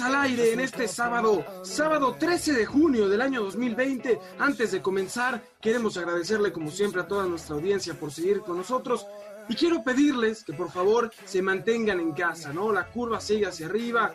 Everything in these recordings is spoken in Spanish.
Al aire en este sábado, sábado 13 de junio del año 2020. Antes de comenzar, queremos agradecerle como siempre a toda nuestra audiencia por seguir con nosotros. Y quiero pedirles que por favor se mantengan en casa, ¿no? La curva sigue hacia arriba,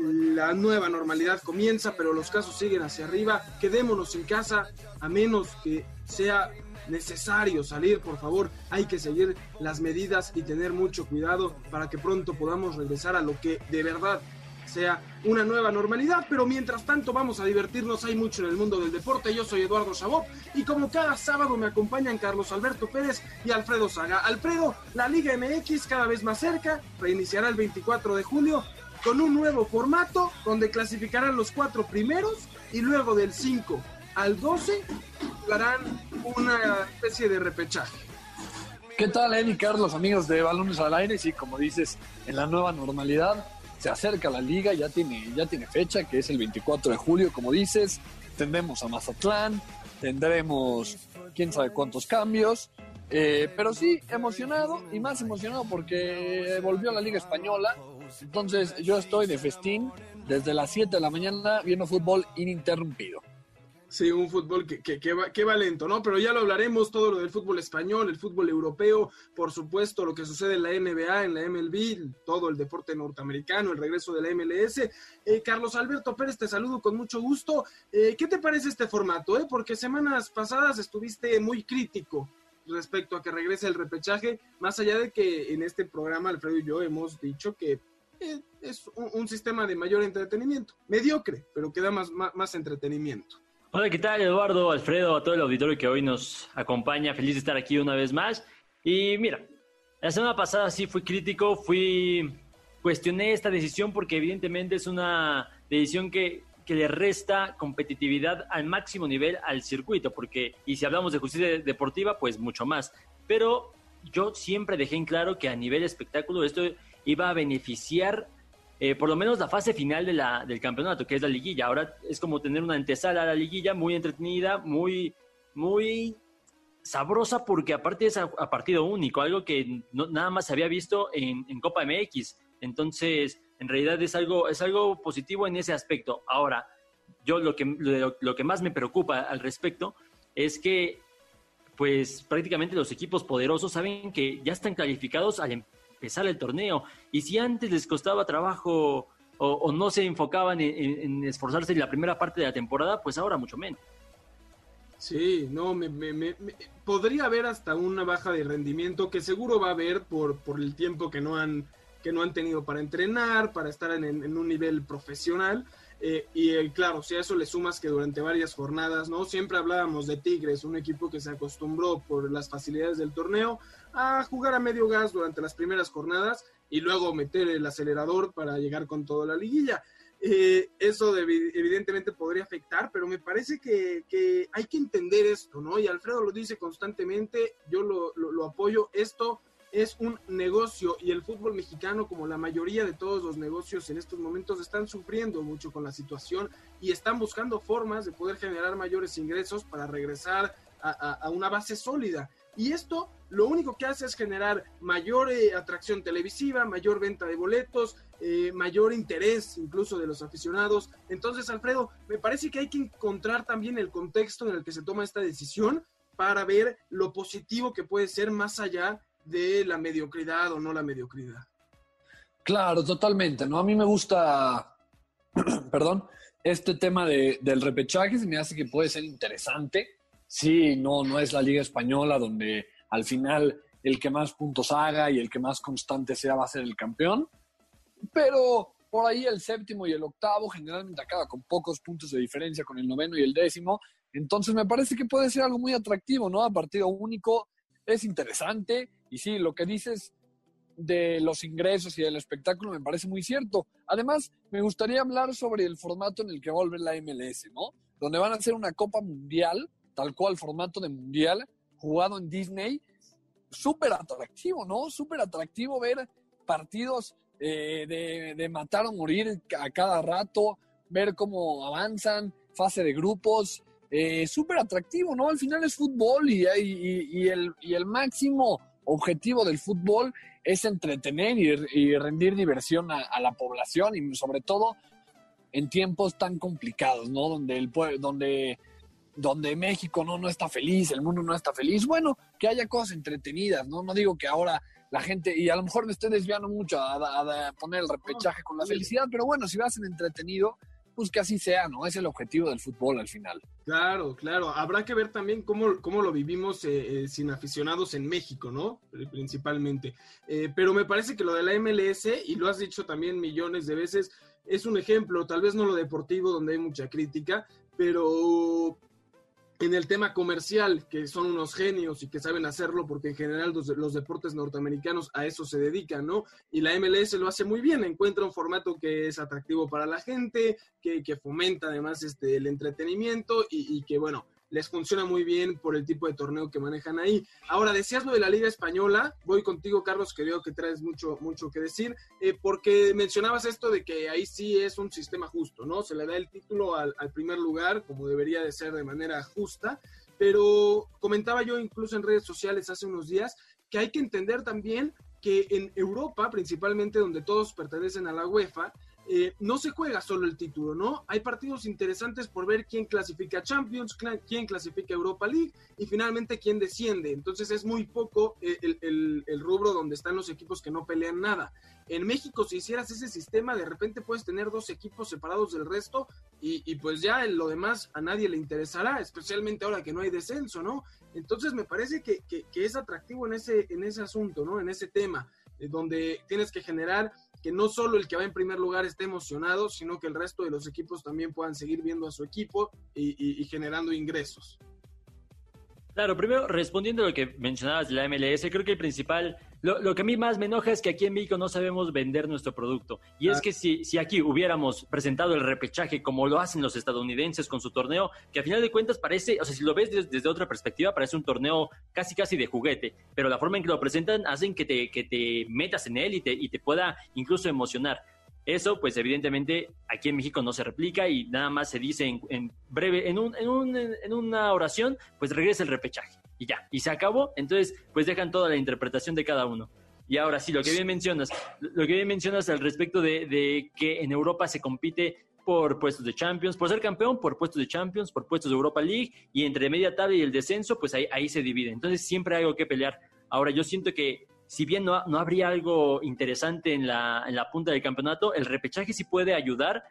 la nueva normalidad comienza, pero los casos siguen hacia arriba. Quedémonos en casa a menos que sea necesario salir, por favor, hay que seguir las medidas y tener mucho cuidado para que pronto podamos regresar a lo que de verdad sea una nueva normalidad, pero mientras tanto vamos a divertirnos, hay mucho en el mundo del deporte, yo soy Eduardo Chabot y como cada sábado me acompañan Carlos Alberto Pérez y Alfredo Saga. Alfredo, la Liga MX cada vez más cerca, reiniciará el 24 de julio con un nuevo formato donde clasificarán los cuatro primeros y luego del 5 al 12 harán una especie de repechaje. ¿Qué tal, Eddie Carlos, amigos de Balones al Aire? Sí, como dices, en la nueva normalidad se acerca la liga, ya tiene, ya tiene fecha, que es el 24 de julio, como dices. Tendremos a Mazatlán, tendremos quién sabe cuántos cambios. Eh, pero sí, emocionado y más emocionado porque volvió a la Liga Española. Entonces yo estoy de festín desde las 7 de la mañana viendo fútbol ininterrumpido. Sí, un fútbol que, que, que, va, que, va, lento, ¿no? Pero ya lo hablaremos, todo lo del fútbol español, el fútbol europeo, por supuesto, lo que sucede en la NBA, en la MLB, todo el deporte norteamericano, el regreso de la MLS. Eh, Carlos Alberto Pérez, te saludo con mucho gusto. Eh, ¿Qué te parece este formato? Eh? Porque semanas pasadas estuviste muy crítico respecto a que regrese el repechaje, más allá de que en este programa Alfredo y yo hemos dicho que eh, es un, sistema de mayor entretenimiento, mediocre, pero que da más, más entretenimiento. Hola, ¿qué tal Eduardo, Alfredo, a todo el auditorio que hoy nos acompaña? Feliz de estar aquí una vez más. Y mira, la semana pasada sí fui crítico, fui cuestioné esta decisión porque evidentemente es una decisión que, que le resta competitividad al máximo nivel al circuito, porque, y si hablamos de justicia deportiva, pues mucho más. Pero yo siempre dejé en claro que a nivel espectáculo esto iba a beneficiar eh, por lo menos la fase final de del campeonato, que es la liguilla. Ahora es como tener una antesala a la liguilla muy entretenida, muy, muy sabrosa, porque aparte es a, a partido único, algo que nada más se había visto en, en, Copa MX. Entonces, en realidad es algo, es algo positivo en ese aspecto. Ahora, yo lo que, lo, que más me preocupa al respecto es que pues prácticamente los equipos poderosos saben que ya están calificados al empezar el torneo. Y si antes les costaba trabajo o, no se enfocaban en, esforzarse en la primera parte de la temporada, pues ahora mucho menos. Sí, no, me, me, me, podría haber hasta una baja de rendimiento que seguro va a haber por, por el tiempo que no han que no han tenido para entrenar, para estar en un nivel profesional. Eh, y eh, claro, si a eso le sumas que durante varias jornadas, ¿no? Siempre hablábamos de Tigres, un equipo que se acostumbró por las facilidades del torneo a jugar a medio gas durante las primeras jornadas y luego meter el acelerador para llegar con toda la liguilla. Eh, eso de, evidentemente podría afectar, pero me parece que, hay que entender esto, ¿no? Y Alfredo lo dice constantemente, yo lo apoyo, esto es un negocio y el fútbol mexicano, como la mayoría de todos los negocios en estos momentos, están sufriendo mucho con la situación y están buscando formas de poder generar mayores ingresos para regresar a, una base sólida. Y esto lo único que hace es generar mayor eh, atracción televisiva, mayor venta de boletos, eh, mayor interés incluso de los aficionados. Entonces, Alfredo, me parece que hay que encontrar también el contexto en el que se toma esta decisión para ver lo positivo que puede ser más allá de la mediocridad o no la mediocridad. Claro, totalmente, ¿no? A mí me gusta, perdón, este tema de, del repechaje se me hace que puede ser interesante. Sí, no, no es la Liga Española donde al final el que más puntos haga y el que más constante sea va a ser el campeón. Pero por ahí el séptimo y el octavo generalmente acaba con pocos puntos de diferencia con el noveno y el décimo. Entonces me parece que puede ser algo muy atractivo, ¿no? A partido único es interesante y sí, lo que dices de los ingresos y del espectáculo me parece muy cierto. Además, me gustaría hablar sobre el formato en el que va a la MLS, ¿no? Donde van a hacer una Copa Mundial, tal cual formato de Mundial, jugado en Disney. Súper atractivo, ¿no? Súper atractivo ver partidos eh, de, matar o morir a cada rato, ver cómo avanzan, fase de grupos, eh, súper atractivo, ¿no? Al final es fútbol y, y, el, y, el, máximo objetivo del fútbol es entretener y, rendir diversión a, la población y sobre todo en tiempos tan complicados, ¿no? Donde, el, donde, donde México no, no está feliz, el mundo no está feliz. Bueno, que haya cosas entretenidas, ¿no? No digo que ahora la gente, y a lo mejor me estoy desviando mucho a, poner el repechaje con la felicidad, pero bueno, si vas en entretenido, pues que así sea, ¿no? Es el objetivo del fútbol al final. Claro, claro. Habrá que ver también cómo, cómo lo vivimos eh, eh, sin aficionados en México, ¿no? Principalmente. Eh, pero me parece que lo de la MLS, y lo has dicho también millones de veces, es un ejemplo, tal vez no lo deportivo, donde hay mucha crítica, pero en el tema comercial, que son unos genios y que saben hacerlo, porque en general los, deportes norteamericanos a eso se dedican, ¿no? Y la MLS lo hace muy bien, encuentra un formato que es atractivo para la gente, que, fomenta además este, el entretenimiento y, y que, bueno, les funciona muy bien por el tipo de torneo que manejan ahí. Ahora, decías lo de la Liga Española, voy contigo, Carlos, que veo que traes mucho, mucho que decir, eh, porque mencionabas esto de que ahí sí es un sistema justo, ¿no? Se le da el título al, al primer lugar, como debería de ser de manera justa, pero comentaba yo incluso en redes sociales hace unos días que hay que entender también que en Europa, principalmente donde todos pertenecen a la UEFA, eh, no se juega solo el título, ¿no? Hay partidos interesantes por ver quién clasifica Champions, quién clasifica Europa League y finalmente quién desciende. Entonces es muy poco eh, el, rubro donde están los equipos que no pelean nada. En México, si hicieras ese sistema, de repente puedes tener dos equipos separados del resto y, pues ya lo demás a nadie le interesará, especialmente ahora que no hay descenso, ¿no? Entonces me parece que, es atractivo en ese, en ese asunto, ¿no? En ese tema, eh, donde tienes que generar que no solo el que va en primer lugar esté emocionado, sino que el resto de los equipos también puedan seguir viendo a su equipo y, generando ingresos. Claro, primero respondiendo a lo que mencionabas de la MLS, creo que el principal, lo, que a mí más me enoja es que aquí en México no sabemos vender nuestro producto. Y es ah. que si, si aquí hubiéramos presentado el repechaje como lo hacen los estadounidenses con su torneo, que a final de cuentas parece, o sea, si lo ves desde, otra perspectiva, parece un torneo casi casi de juguete, pero la forma en que lo presentan hacen que te, que te metas en él y te, y te pueda incluso emocionar. Eso, pues evidentemente, aquí en México no se replica y nada más se dice en, breve, en, un, en, un, en, una oración, pues regresa el repechaje y ya, y se acabó. Entonces, pues dejan toda la interpretación de cada uno. Y ahora sí, lo que bien mencionas, lo que bien mencionas al respecto de, de que en Europa se compite por puestos de Champions, por ser campeón, por puestos de Champions, por puestos de Europa League y entre media tabla y el descenso, pues ahí, ahí se divide. Entonces siempre hay algo que pelear. Ahora yo siento que si bien no, no habría algo interesante en la, en la punta del campeonato, el repechaje sí puede ayudar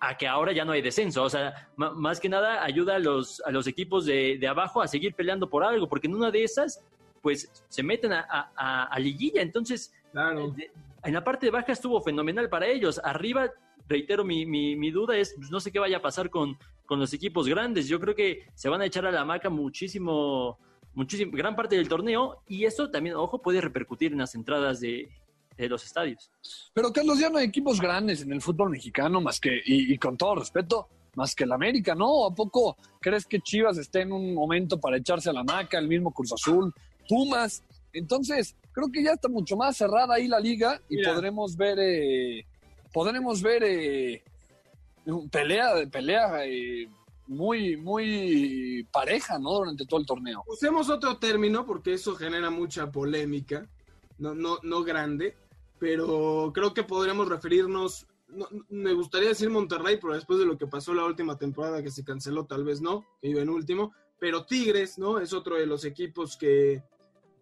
a que ahora ya no hay descenso. O sea, más que nada ayuda a los, a los equipos de, de, abajo a seguir peleando por algo, porque en una de esas, pues se meten a, a, liguilla. Entonces, en la parte de baja estuvo fenomenal para ellos. Arriba, reitero, mi, mi, mi duda es, pues, no sé qué vaya a pasar con, con los equipos grandes. Yo creo que se van a echar a la maca muchísimo muchísimo, gran parte del torneo y eso también, ojo, puede repercutir en las entradas de, los estadios. Pero Carlos, ya no hay equipos grandes en el fútbol mexicano más que, y, con todo respeto, más que el América, ¿no? ¿A poco crees que Chivas esté en un momento para echarse a la maca, el mismo Cruz Azul, Pumas? Entonces, creo que ya está mucho más cerrada ahí la liga y podremos ver, eh, podremos ver eh, pelea, pelea eh, muy, muy pareja, ¿no? Durante todo el torneo. Usemos otro término porque eso genera mucha polémica, no, no, no grande, pero creo que podríamos referirnos, me gustaría decir Monterrey, pero después de lo que pasó la última temporada que se canceló, tal vez no, que iba en último, pero Tigres, ¿no? Es otro de los equipos que,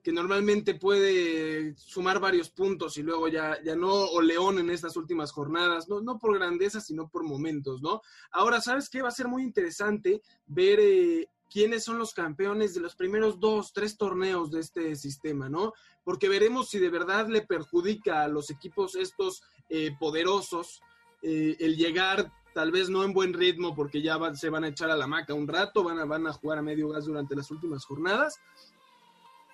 que normalmente puede sumar varios puntos y luego ya, ya no, o León en estas últimas jornadas, no, no por grandeza, sino por momentos, ¿no? Ahora, ¿sabes qué? Va a ser muy interesante ver eh, quiénes son los campeones de los primeros dos, tres torneos de este sistema, ¿no? Porque veremos si de verdad le perjudica a los equipos estos eh, poderosos eh, el llegar tal vez no en buen ritmo porque ya se van a echar a la maca un rato, van a, van a jugar a medio gas durante las últimas jornadas,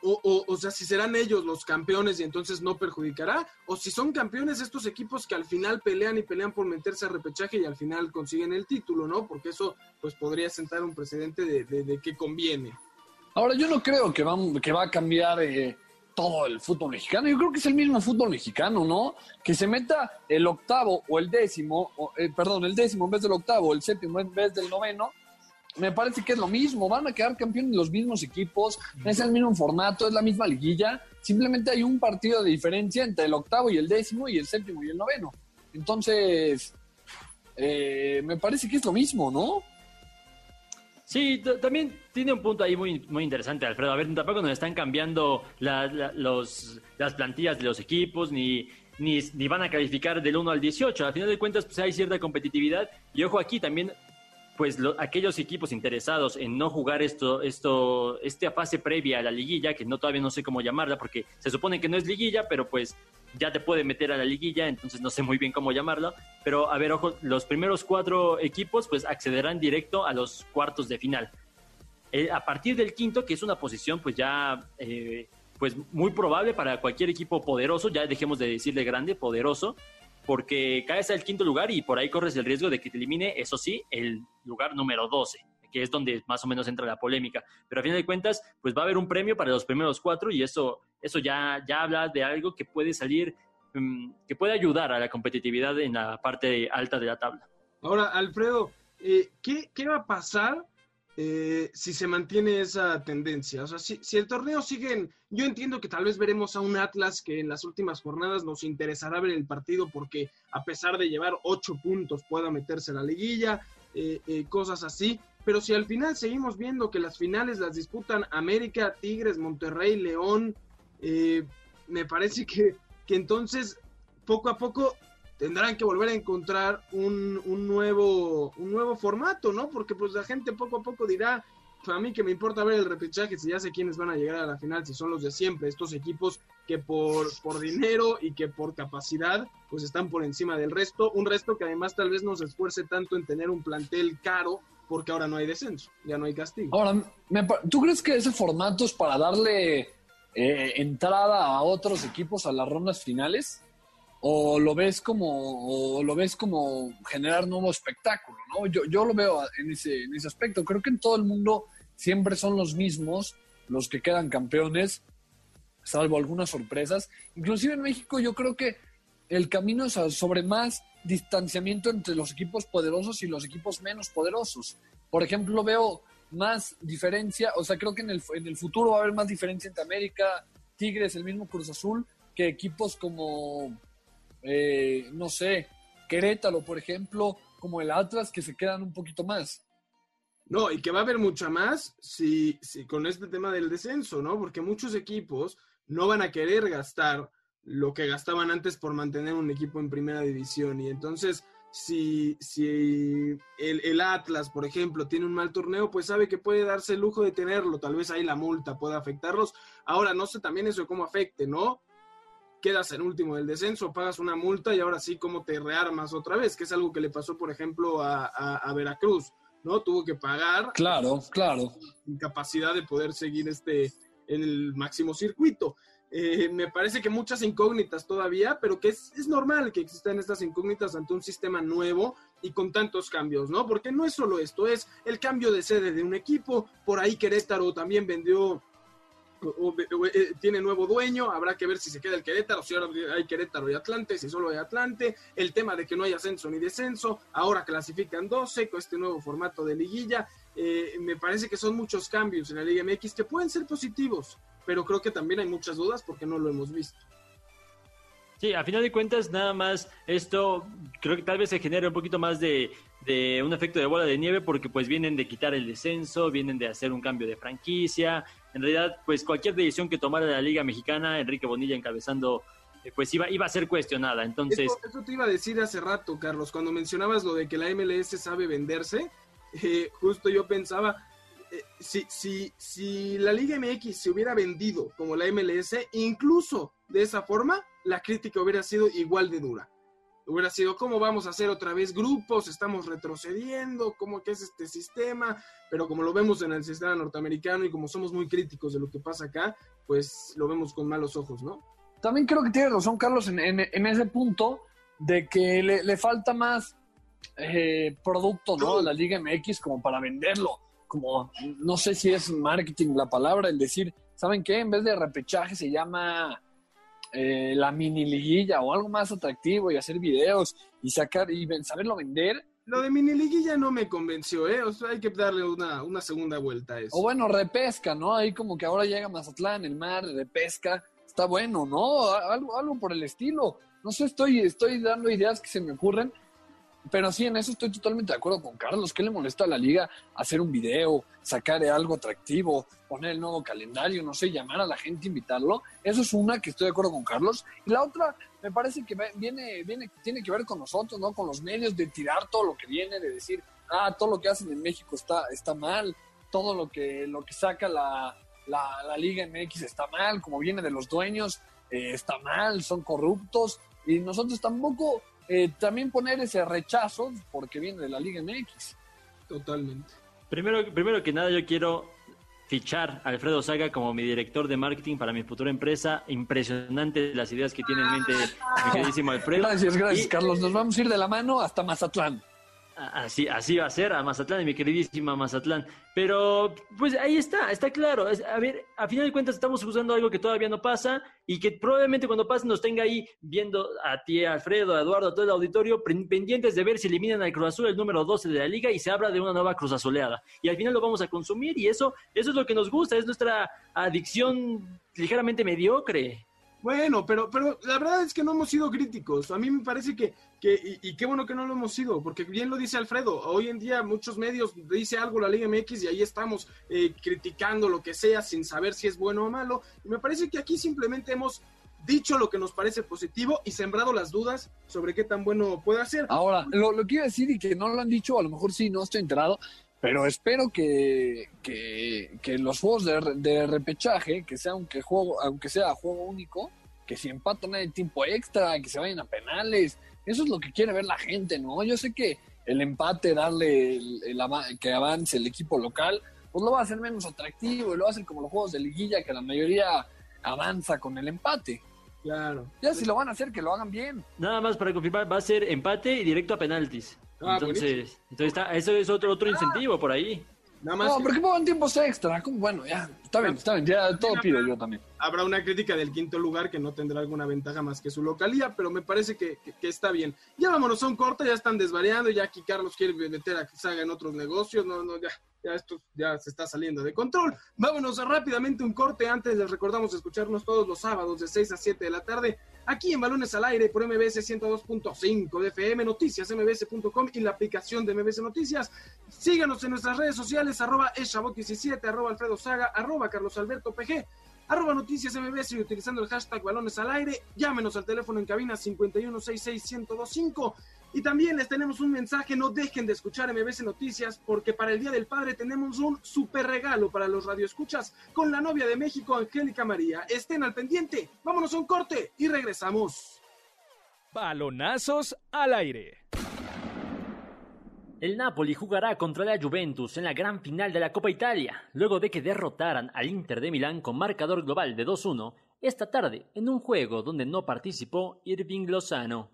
o, o, sea, si serán ellos los campeones y entonces no perjudicará, o si son campeones estos equipos que al final pelean y pelean por meterse a repechaje y al final consiguen el título, ¿no? Porque eso pues podría sentar un precedente de, de, que conviene. Ahora, yo no creo que va, que va a cambiar eh, todo el fútbol mexicano, yo creo que es el mismo fútbol mexicano, ¿no? Que se meta el octavo o el décimo, eh, perdón, el décimo en vez del octavo, el séptimo en vez del noveno, me parece que es lo mismo. Van a quedar campeones los mismos equipos, es el mismo formato, es la misma liguilla. Simplemente hay un partido de diferencia entre el octavo y el décimo y el séptimo y el noveno. Entonces, eh, me parece que es lo mismo, ¿no? Sí, también tiene un punto ahí muy, muy interesante, Alfredo. A ver, tampoco nos están cambiando los, las plantillas de los equipos, ni, ni, ni, van a calificar del 1 al 18. Al final de cuentas, pues hay cierta competitividad. Y ojo aquí, también pues aquellos equipos interesados en no jugar esto, esto, esta fase previa a la liguilla, que no todavía no sé cómo llamarla, porque se supone que no es liguilla, pero pues ya te puede meter a la liguilla, entonces no sé muy bien cómo llamarlo. Pero a ver, ojo, los primeros cuatro equipos pues accederán directo a los cuartos de final. Eh, a partir del quinto, que es una posición pues ya eh, pues muy probable para cualquier equipo poderoso, ya dejemos de decirle grande, poderoso, porque caes al quinto lugar y por ahí corres el riesgo de que te elimine, eso sí, el lugar número 12, que es donde más o menos entra la polémica. Pero a fin de cuentas, pues va a haber un premio para los primeros cuatro y eso, eso ya, ya habla de algo que puede salir, mm, que puede ayudar a la competitividad en la parte alta de la tabla. Ahora, Alfredo, eh, ¿qué, ¿qué va a pasar eh, si se mantiene esa tendencia. O sea, si, el torneo sigue, yo entiendo que tal vez veremos a un Atlas que en las últimas jornadas nos interesará ver el partido porque a pesar de llevar ocho puntos pueda meterse a la liguilla, eh, eh, cosas así. Pero si al final seguimos viendo que las finales las disputan América, Tigres, Monterrey, León, me parece que, que entonces poco a poco tendrán que volver a encontrar un, nuevo, un nuevo formato, ¿no? Porque pues la gente poco a poco dirá, pues, a mí que me importa ver el repechaje si ya sé quiénes van a llegar a la final, si son los de siempre, estos equipos que por, por dinero y que por capacidad pues están por encima del resto, un resto que además tal vez no se esfuerce tanto en tener un plantel caro porque ahora no hay descenso, ya no hay castigo. Ahora, ¿tú crees que ese formato es para darle eh, entrada a otros equipos a las rondas finales? O lo ves como o lo ves como generar nuevo espectáculo, ¿no? Yo, yo lo veo en ese, en ese aspecto. Creo que en todo el mundo siempre son los mismos los que quedan campeones, salvo algunas sorpresas. Inclusive en México yo creo que el camino es sobre más distanciamiento entre los equipos poderosos y los equipos menos poderosos. Por ejemplo, veo más diferencia, o sea, creo que en el, en el futuro va a haber más diferencia entre América, Tigres, el mismo Cruz Azul, que equipos como eh, no sé, Querétaro, por ejemplo, como el Atlas, que se quedan un poquito más. No, y que va a haber mucha más si, si con este tema del descenso, ¿no? Porque muchos equipos no van a querer gastar lo que gastaban antes por mantener un equipo en primera división. Y entonces, si, si el, el, Atlas, por ejemplo, tiene un mal torneo, pues sabe que puede darse el lujo de tenerlo. Tal vez ahí la multa pueda afectarlos. Ahora, no sé también eso cómo afecte, ¿no? Quedas en último del descenso, pagas una multa y ahora sí cómo te rearmas otra vez, que es algo que le pasó, por ejemplo, a, Veracruz, ¿no? Tuvo que pagar. Claro, claro. Incapacidad de poder seguir este en el máximo circuito. Eh, me parece que muchas incógnitas todavía, pero que es, es, normal que existan estas incógnitas ante un sistema nuevo y con tantos cambios, ¿no? Porque no es solo esto, es el cambio de sede de un equipo, por ahí Querétaro también vendió eh, tiene nuevo dueño, habrá que ver si se queda el Querétaro, si ahora hay Querétaro y Atlante, si solo hay Atlante, el tema de que no hay ascenso ni descenso, ahora clasifican 12 con este nuevo formato de liguilla, eh, me parece que son muchos cambios en la Liga MX que pueden ser positivos, pero creo que también hay muchas dudas porque no lo hemos visto. Sí, a final de cuentas, nada más esto creo que tal vez se genere un poquito más de, de, un efecto de bola de nieve porque pues vienen de quitar el descenso, vienen de hacer un cambio de franquicia. En realidad, pues cualquier decisión que tomara la Liga Mexicana, Enrique Bonilla encabezando, eh, pues iba, iba a ser cuestionada. Entonces... Eso, te iba a decir hace rato, Carlos, cuando mencionabas lo de que la MLS sabe venderse, eh, justo yo pensaba, eh, si, si, si la Liga MX se hubiera vendido como la MLS, incluso de esa forma, la crítica hubiera sido igual de dura. Hubiera sido, ¿cómo vamos a hacer otra vez grupos? Estamos retrocediendo, ¿cómo que es este sistema? Pero como lo vemos en el sistema norteamericano y como somos muy críticos de lo que pasa acá, pues lo vemos con malos ojos, ¿no? También creo que tiene razón Carlos en, en, ese punto de que le, le falta más eh, producto, ¿no? La Liga MX como para venderlo. Como, no sé si es marketing la palabra, el decir, ¿saben qué? En vez de repechaje se llama eh, la mini liguilla o algo más atractivo y hacer videos y sacar y saberlo vender. Lo de mini liguilla no me convenció, ¿eh? O sea, hay que darle una, una segunda vuelta a eso. O bueno, repesca, ¿no? Ahí como que ahora llega Mazatlán, el mar, repesca. Está bueno, ¿no? Algo, algo por el estilo. No sé, estoy, estoy dando ideas que se me ocurren. Pero sí, en eso estoy totalmente de acuerdo con Carlos. ¿Qué le molesta a la liga hacer un video, sacar algo atractivo, poner el nuevo calendario, no sé, llamar a la gente, invitarlo? Eso es una que estoy de acuerdo con Carlos. Y la otra, me parece que viene, viene, tiene que ver con nosotros, ¿no? Con los medios, de tirar todo lo que viene, de decir, ah, todo lo que hacen en México está, está mal, todo lo que, lo que saca la, la, la Liga MX está mal, como viene de los dueños, eh, está mal, son corruptos. Y nosotros tampoco eh, también poner ese rechazo porque viene de la Liga MX. Totalmente. Primero, primero que nada, yo quiero fichar a Alfredo Saga como mi director de marketing para mi futura empresa. Impresionante las ideas que tiene en mente mi queridísimo Alfredo. Gracias, gracias, Y- Carlos. Nos vamos a ir de la mano hasta Mazatlán. Así, así va a ser a Mazatlán, mi queridísima Mazatlán. Pero, pues ahí está, está claro. A ver, a final de cuentas estamos usando algo que todavía no pasa y que probablemente cuando pase nos tenga ahí viendo a ti, a Alfredo, a Eduardo, a todo el auditorio, pen- pendientes de ver si eliminan al Cruz Azul, el número 12 de la liga, y se habla de una nueva Cruz Azuleada. Y al final lo vamos a consumir y eso, eso es lo que nos gusta, es nuestra adicción ligeramente mediocre. Bueno, pero, pero la verdad es que no hemos sido críticos. A mí me parece que, que y, qué bueno que no lo hemos sido, porque bien lo dice Alfredo, hoy en día muchos medios dice algo la Liga MX y ahí estamos eh, criticando lo que sea sin saber si es bueno o malo. Y me parece que aquí simplemente hemos dicho lo que nos parece positivo y sembrado las dudas sobre qué tan bueno puede ser. Ahora, lo, lo que iba a decir y que no lo han dicho, a lo mejor sí, no estoy enterado, pero espero que, que, que los juegos de, de repechaje, que sea aunque, juego, aunque sea juego único, que si empatan hay tiempo extra, que se vayan a penales, eso es lo que quiere ver la gente, ¿no? Yo sé que el empate, darle el- el ava- que avance el equipo local, pues lo va a hacer menos atractivo y lo va a hacer como los juegos de liguilla, que la mayoría avanza con el empate. Claro. Ya si lo van a hacer, que lo hagan bien. Nada más para confirmar, va a ser empate y directo a penaltis. Ah, entonces, entonces está, eso es otro, otro incentivo por ahí. Nada más No, que porque pongan tiempos extra. ¿cómo? Bueno, ya, está bien, está bien, ya todo pido yo también. habrá una crítica del quinto lugar que no tendrá alguna ventaja más que su localía, pero me parece que, que- que está bien. Ya vámonos a un corte, ya están desvariando, ya aquí Carlos quiere meter a Saga en otros negocios, no, no, ya, ya esto ya se está saliendo de control. Vámonos a rápidamente un corte, antes les recordamos escucharnos todos los sábados de 6 a 7 de la tarde, aquí en Balones al Aire por MBS 102.5 de FM, noticias mbs.com y la aplicación de MBS Noticias. Síganos en nuestras redes sociales, arroba eshabot17, arroba alfredo saga, carlos alberto pg, arroba noticias MBS y utilizando el hashtag balones al aire. Llámenos al teléfono en cabina 51661025. Y también les tenemos un mensaje, no dejen de escuchar MBS Noticias porque para el Día del Padre tenemos un super regalo para los radioescuchas con la novia de México, Angélica María. Estén al pendiente, vámonos a un corte y regresamos. Balonazos al aire. El Napoli jugará contra la Juventus en la gran final de la Copa Italia, luego de que derrotaran al Inter de Milán con marcador global de 2-1 esta tarde en un juego donde no participó Irving Lozano.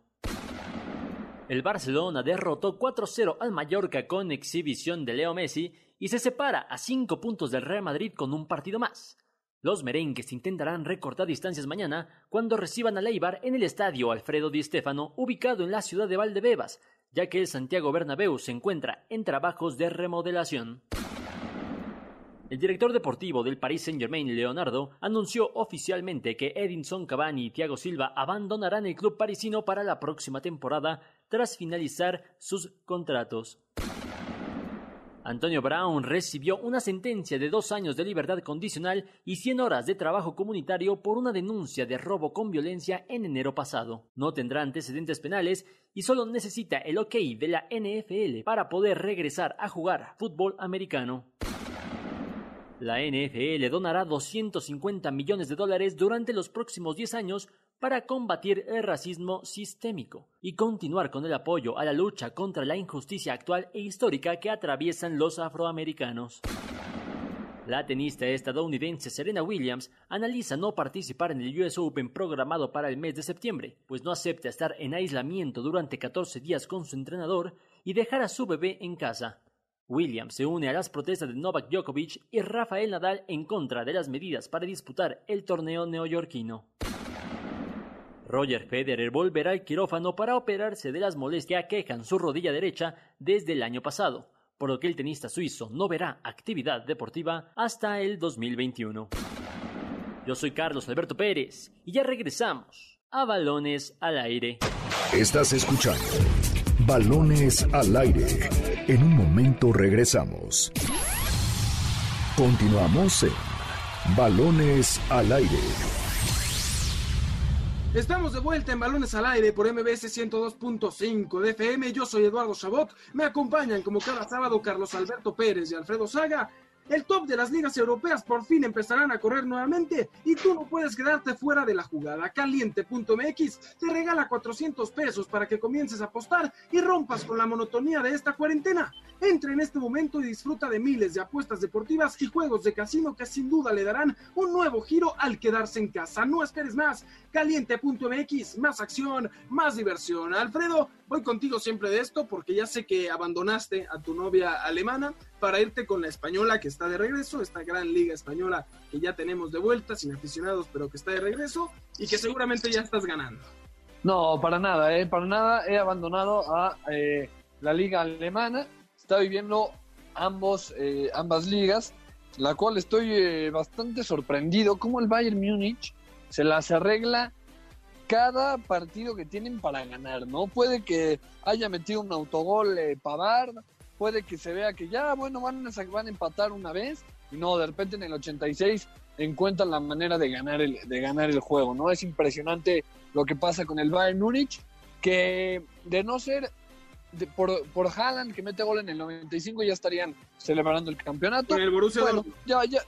El Barcelona derrotó 4-0 al Mallorca con exhibición de Leo Messi y se separa a 5 puntos del Real Madrid con un partido más. Los merengues intentarán recortar distancias mañana cuando reciban al Eibar en el estadio Alfredo Di Stéfano, ubicado en la ciudad de Valdebebas, ya que el Santiago Bernabéu se encuentra en trabajos de remodelación. El director deportivo del Paris Saint-Germain, Leonardo, anunció oficialmente que Edinson Cavani y Thiago Silva abandonarán el club parisino para la próxima temporada tras finalizar sus contratos. Antonio Brown recibió una sentencia de dos años de libertad condicional y 100 horas de trabajo comunitario por una denuncia de robo con violencia en enero pasado. No tendrá antecedentes penales y solo necesita el ok de la NFL para poder regresar a jugar fútbol americano. La NFL donará 250 millones de dólares durante los próximos 10 años para combatir el racismo sistémico y continuar con el apoyo a la lucha contra la injusticia actual e histórica que atraviesan los afroamericanos. La tenista estadounidense Serena Williams analiza no participar en el US Open programado para el mes de septiembre, pues no acepta estar en aislamiento durante 14 días con su entrenador y dejar a su bebé en casa. Williams se une a las protestas de Novak Djokovic y Rafael Nadal en contra de las medidas para disputar el torneo neoyorquino. Roger Federer volverá al quirófano para operarse de las molestias que quejan su rodilla derecha desde el año pasado, por lo que el tenista suizo no verá actividad deportiva hasta el 2021. Yo soy Carlos Alberto Pérez y ya regresamos a Balones al Aire. Estás escuchando Balones al Aire. En un momento regresamos. Continuamos en Balones al Aire. Estamos de vuelta en Balones al Aire por MBS 102.5 de FM. Yo soy Eduardo Chabot. Me acompañan como cada sábado Carlos Alberto Pérez y Alfredo Saga. El top de las ligas europeas por fin empezarán a correr nuevamente y tú no puedes quedarte fuera de la jugada. Caliente.mx te regala 400 pesos para que comiences a apostar y rompas con la monotonía de esta cuarentena. Entra en este momento y disfruta de miles de apuestas deportivas y juegos de casino que sin duda le darán un nuevo giro al quedarse en casa. No esperes más. Caliente.mx, más acción, más diversión. Alfredo, voy contigo siempre de esto porque ya sé que abandonaste a tu novia alemana para irte con la española que está de regreso, esta gran liga española que ya tenemos de vuelta, sin aficionados, pero que está de regreso y que seguramente ya estás ganando. No, para nada, ¿eh? para nada he abandonado a eh, la liga alemana está viviendo ambos, eh, ambas ligas, la cual estoy eh, bastante sorprendido cómo el Bayern Múnich se las arregla cada partido que tienen para ganar, ¿no? Puede que haya metido un autogol eh, Pavard, puede que se vea que ya, bueno, van a, van a empatar una vez y no, de repente en el 86 encuentran la manera de ganar el, de ganar el juego, ¿no? Es impresionante lo que pasa con el Bayern Múnich, que de no ser por, por Haaland, que mete gol en el 95, ya estarían celebrando el campeonato. el Borussia bueno, Ya, ya.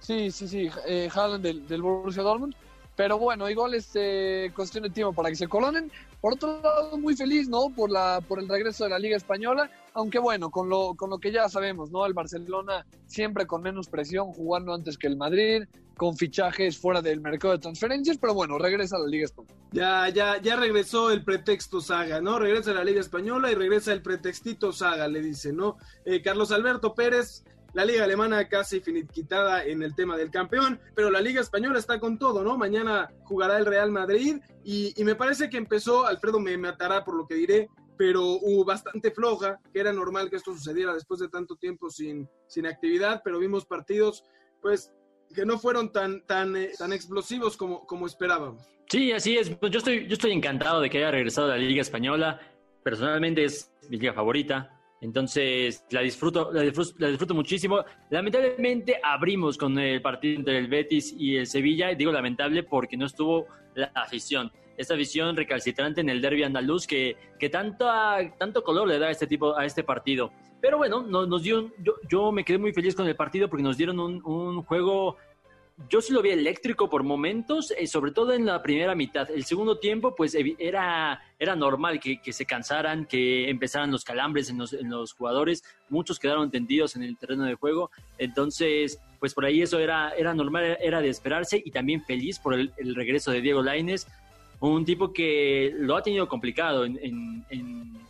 Sí, sí, sí, eh, Haaland del, del, Borussia Dortmund. Pero bueno, igual es eh, cuestión de tiempo para que se colonen. Por otro lado, muy feliz, ¿no? Por, la, por el regreso de la Liga Española. Aunque bueno, con lo, con lo que ya sabemos, ¿no? El Barcelona siempre con menos presión, jugando antes que el Madrid, con fichajes fuera del mercado de transferencias, pero bueno, regresa a la Liga Española. Ya, ya, ya regresó el pretexto saga, ¿no? Regresa a la Liga Española y regresa el pretextito saga, le dice, ¿no? Eh, Carlos Alberto Pérez, la liga alemana casi finiquitada en el tema del campeón, pero la liga española está con todo, ¿no? Mañana jugará el Real Madrid y, me parece que empezó, Alfredo me matará por lo que diré, pero hubo bastante floja, que era normal que esto sucediera después de tanto tiempo sin, sin actividad, pero vimos partidos, pues, que no fueron tan, tan, eh, tan explosivos como, como esperábamos. Sí, así es. Yo estoy, yo estoy encantado de que haya regresado a la Liga Española. Personalmente es mi liga favorita. Entonces la disfruto, la disfruto, la disfruto, muchísimo. Lamentablemente abrimos con el partido entre el Betis y el Sevilla. Y digo lamentable porque no estuvo la afición. Esta afición recalcitrante en el derby andaluz que, que tanto, tanto color le da a este, tipo, a este partido. Pero bueno, nos, nos dio, yo, yo, me quedé muy feliz con el partido porque nos dieron un, un juego yo sí lo vi eléctrico por momentos, eh, sobre todo en la primera mitad. El segundo tiempo, pues era, era normal que, que se cansaran, que empezaran los calambres en los, en los, jugadores. Muchos quedaron tendidos en el terreno de juego. Entonces, pues por ahí eso era, era normal, era de esperarse y también feliz por el, regreso de Diego Laines, un tipo que lo ha tenido complicado en,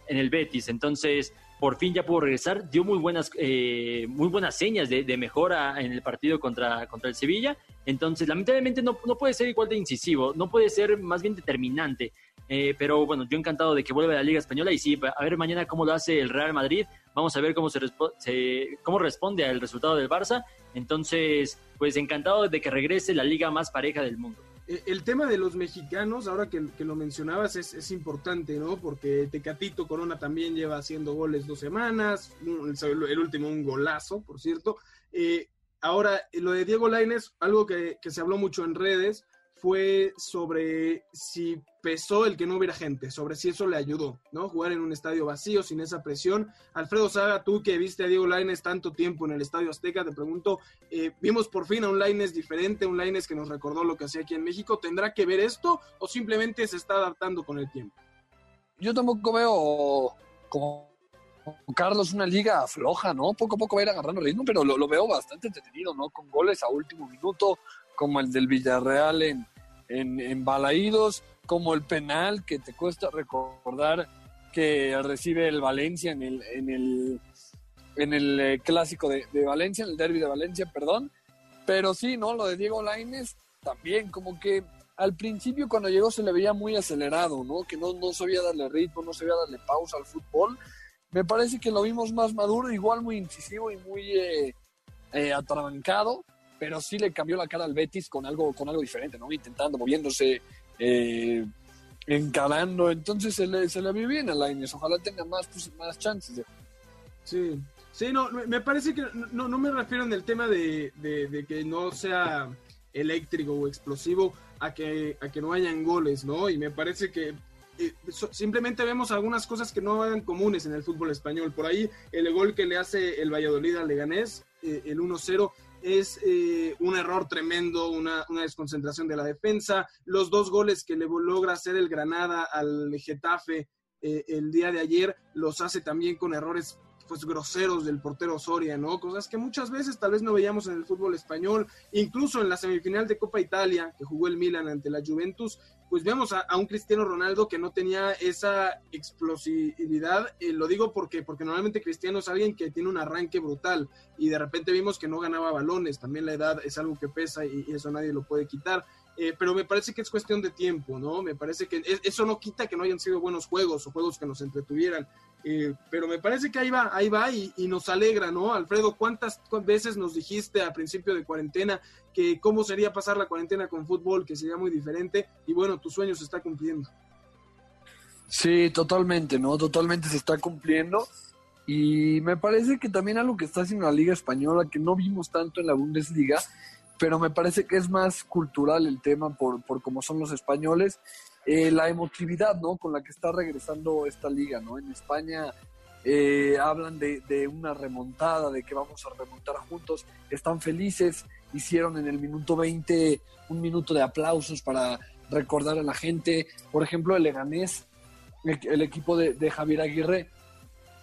en el Betis. Entonces, por fin ya pudo regresar, dio muy buenas, eh, muy buenas señas de, mejora en el partido contra, contra el Sevilla. Entonces, lamentablemente no, no, puede ser igual de incisivo, no puede ser más bien determinante. Eh, pero bueno, yo encantado de que vuelva a la Liga Española y sí, a ver mañana cómo lo hace el Real Madrid. Vamos a ver cómo, se, se cómo responde al resultado del Barça. Entonces, pues encantado de que regrese la liga más pareja del mundo el tema de los mexicanos, ahora que, que lo mencionabas, es, es, importante, ¿no? Porque Tecatito Corona también lleva haciendo goles dos semanas, el, el último un golazo, por cierto. Eh, ahora, lo de Diego Laines, algo que, que, se habló mucho en redes, fue sobre si pesó el que no hubiera gente, sobre si eso le ayudó, ¿no? Jugar en un estadio vacío, sin esa presión. Alfredo Saga, tú que viste a Diego Laines tanto tiempo en el Estadio Azteca, te pregunto, eh, vimos por fin a un Laines diferente, un Laines que nos recordó lo que hacía aquí en México, ¿tendrá que ver esto o simplemente se está adaptando con el tiempo? Yo tampoco veo como Carlos una liga floja, ¿no? Poco a poco va a ir agarrando ritmo, pero lo, lo veo bastante entretenido, ¿no? Con goles a último minuto, como el del Villarreal en, en, Balaídos, como el penal que te cuesta recordar que recibe el Valencia en el, en el, en el eh, clásico de, Valencia, en el derby de Valencia, perdón. Pero sí, ¿no? Lo de Diego Laines también, como que al principio cuando llegó se le veía muy acelerado, ¿no? Que no, no sabía darle ritmo, no sabía darle pausa al fútbol. Me parece que lo vimos más maduro, igual muy incisivo y muy eh, eh, pero sí le cambió la cara al Betis con algo, con algo diferente, ¿no? Intentando, moviéndose, eh, encarando. Entonces se le, se le vio bien a Lainez. Ojalá tenga más, pues, más chances. Sí, sí, no, me parece que no, no me refiero en el tema de, de, que no sea eléctrico o explosivo a que, a que no hayan goles, ¿no? Y me parece que eh, simplemente vemos algunas cosas que no eran comunes en el fútbol español. Por ahí el gol que le hace el Valladolid al Leganés, eh, el 1-0, es eh, un error tremendo, una, desconcentración de la defensa. Los dos goles que le logra hacer el Granada al Getafe eh, el día de ayer los hace también con errores pues groseros del portero Soria, ¿no? Cosas que muchas veces tal vez no veíamos en el fútbol español, incluso en la semifinal de Copa Italia que jugó el Milan ante la Juventus, pues vemos a, un Cristiano Ronaldo que no tenía esa explosividad. Eh, lo digo porque, porque normalmente Cristiano es alguien que tiene un arranque brutal y de repente vimos que no ganaba balones. También la edad es algo que pesa y, eso nadie lo puede quitar. Eh, pero me parece que es cuestión de tiempo, ¿no? Me parece que eso no quita que no hayan sido buenos juegos o juegos que nos entretuvieran. Eh, pero me parece que ahí va, ahí va y, nos alegra, ¿no? Alfredo, ¿cuántas veces nos dijiste a principio de cuarentena que cómo sería pasar la cuarentena con fútbol, que sería muy diferente? Y bueno, tu sueño se está cumpliendo. Sí, totalmente, ¿no? Totalmente se está cumpliendo. Y me parece que también algo que está haciendo la Liga Española, que no vimos tanto en la Bundesliga, pero me parece que es más cultural el tema por, por cómo son los españoles, eh, la emotividad, ¿no? Con la que está regresando esta liga, ¿no? En España eh, hablan de, de, una remontada, de que vamos a remontar juntos, están felices, hicieron en el minuto 20 un minuto de aplausos para recordar a la gente, por ejemplo, el Leganés, el, equipo de, Javier Aguirre,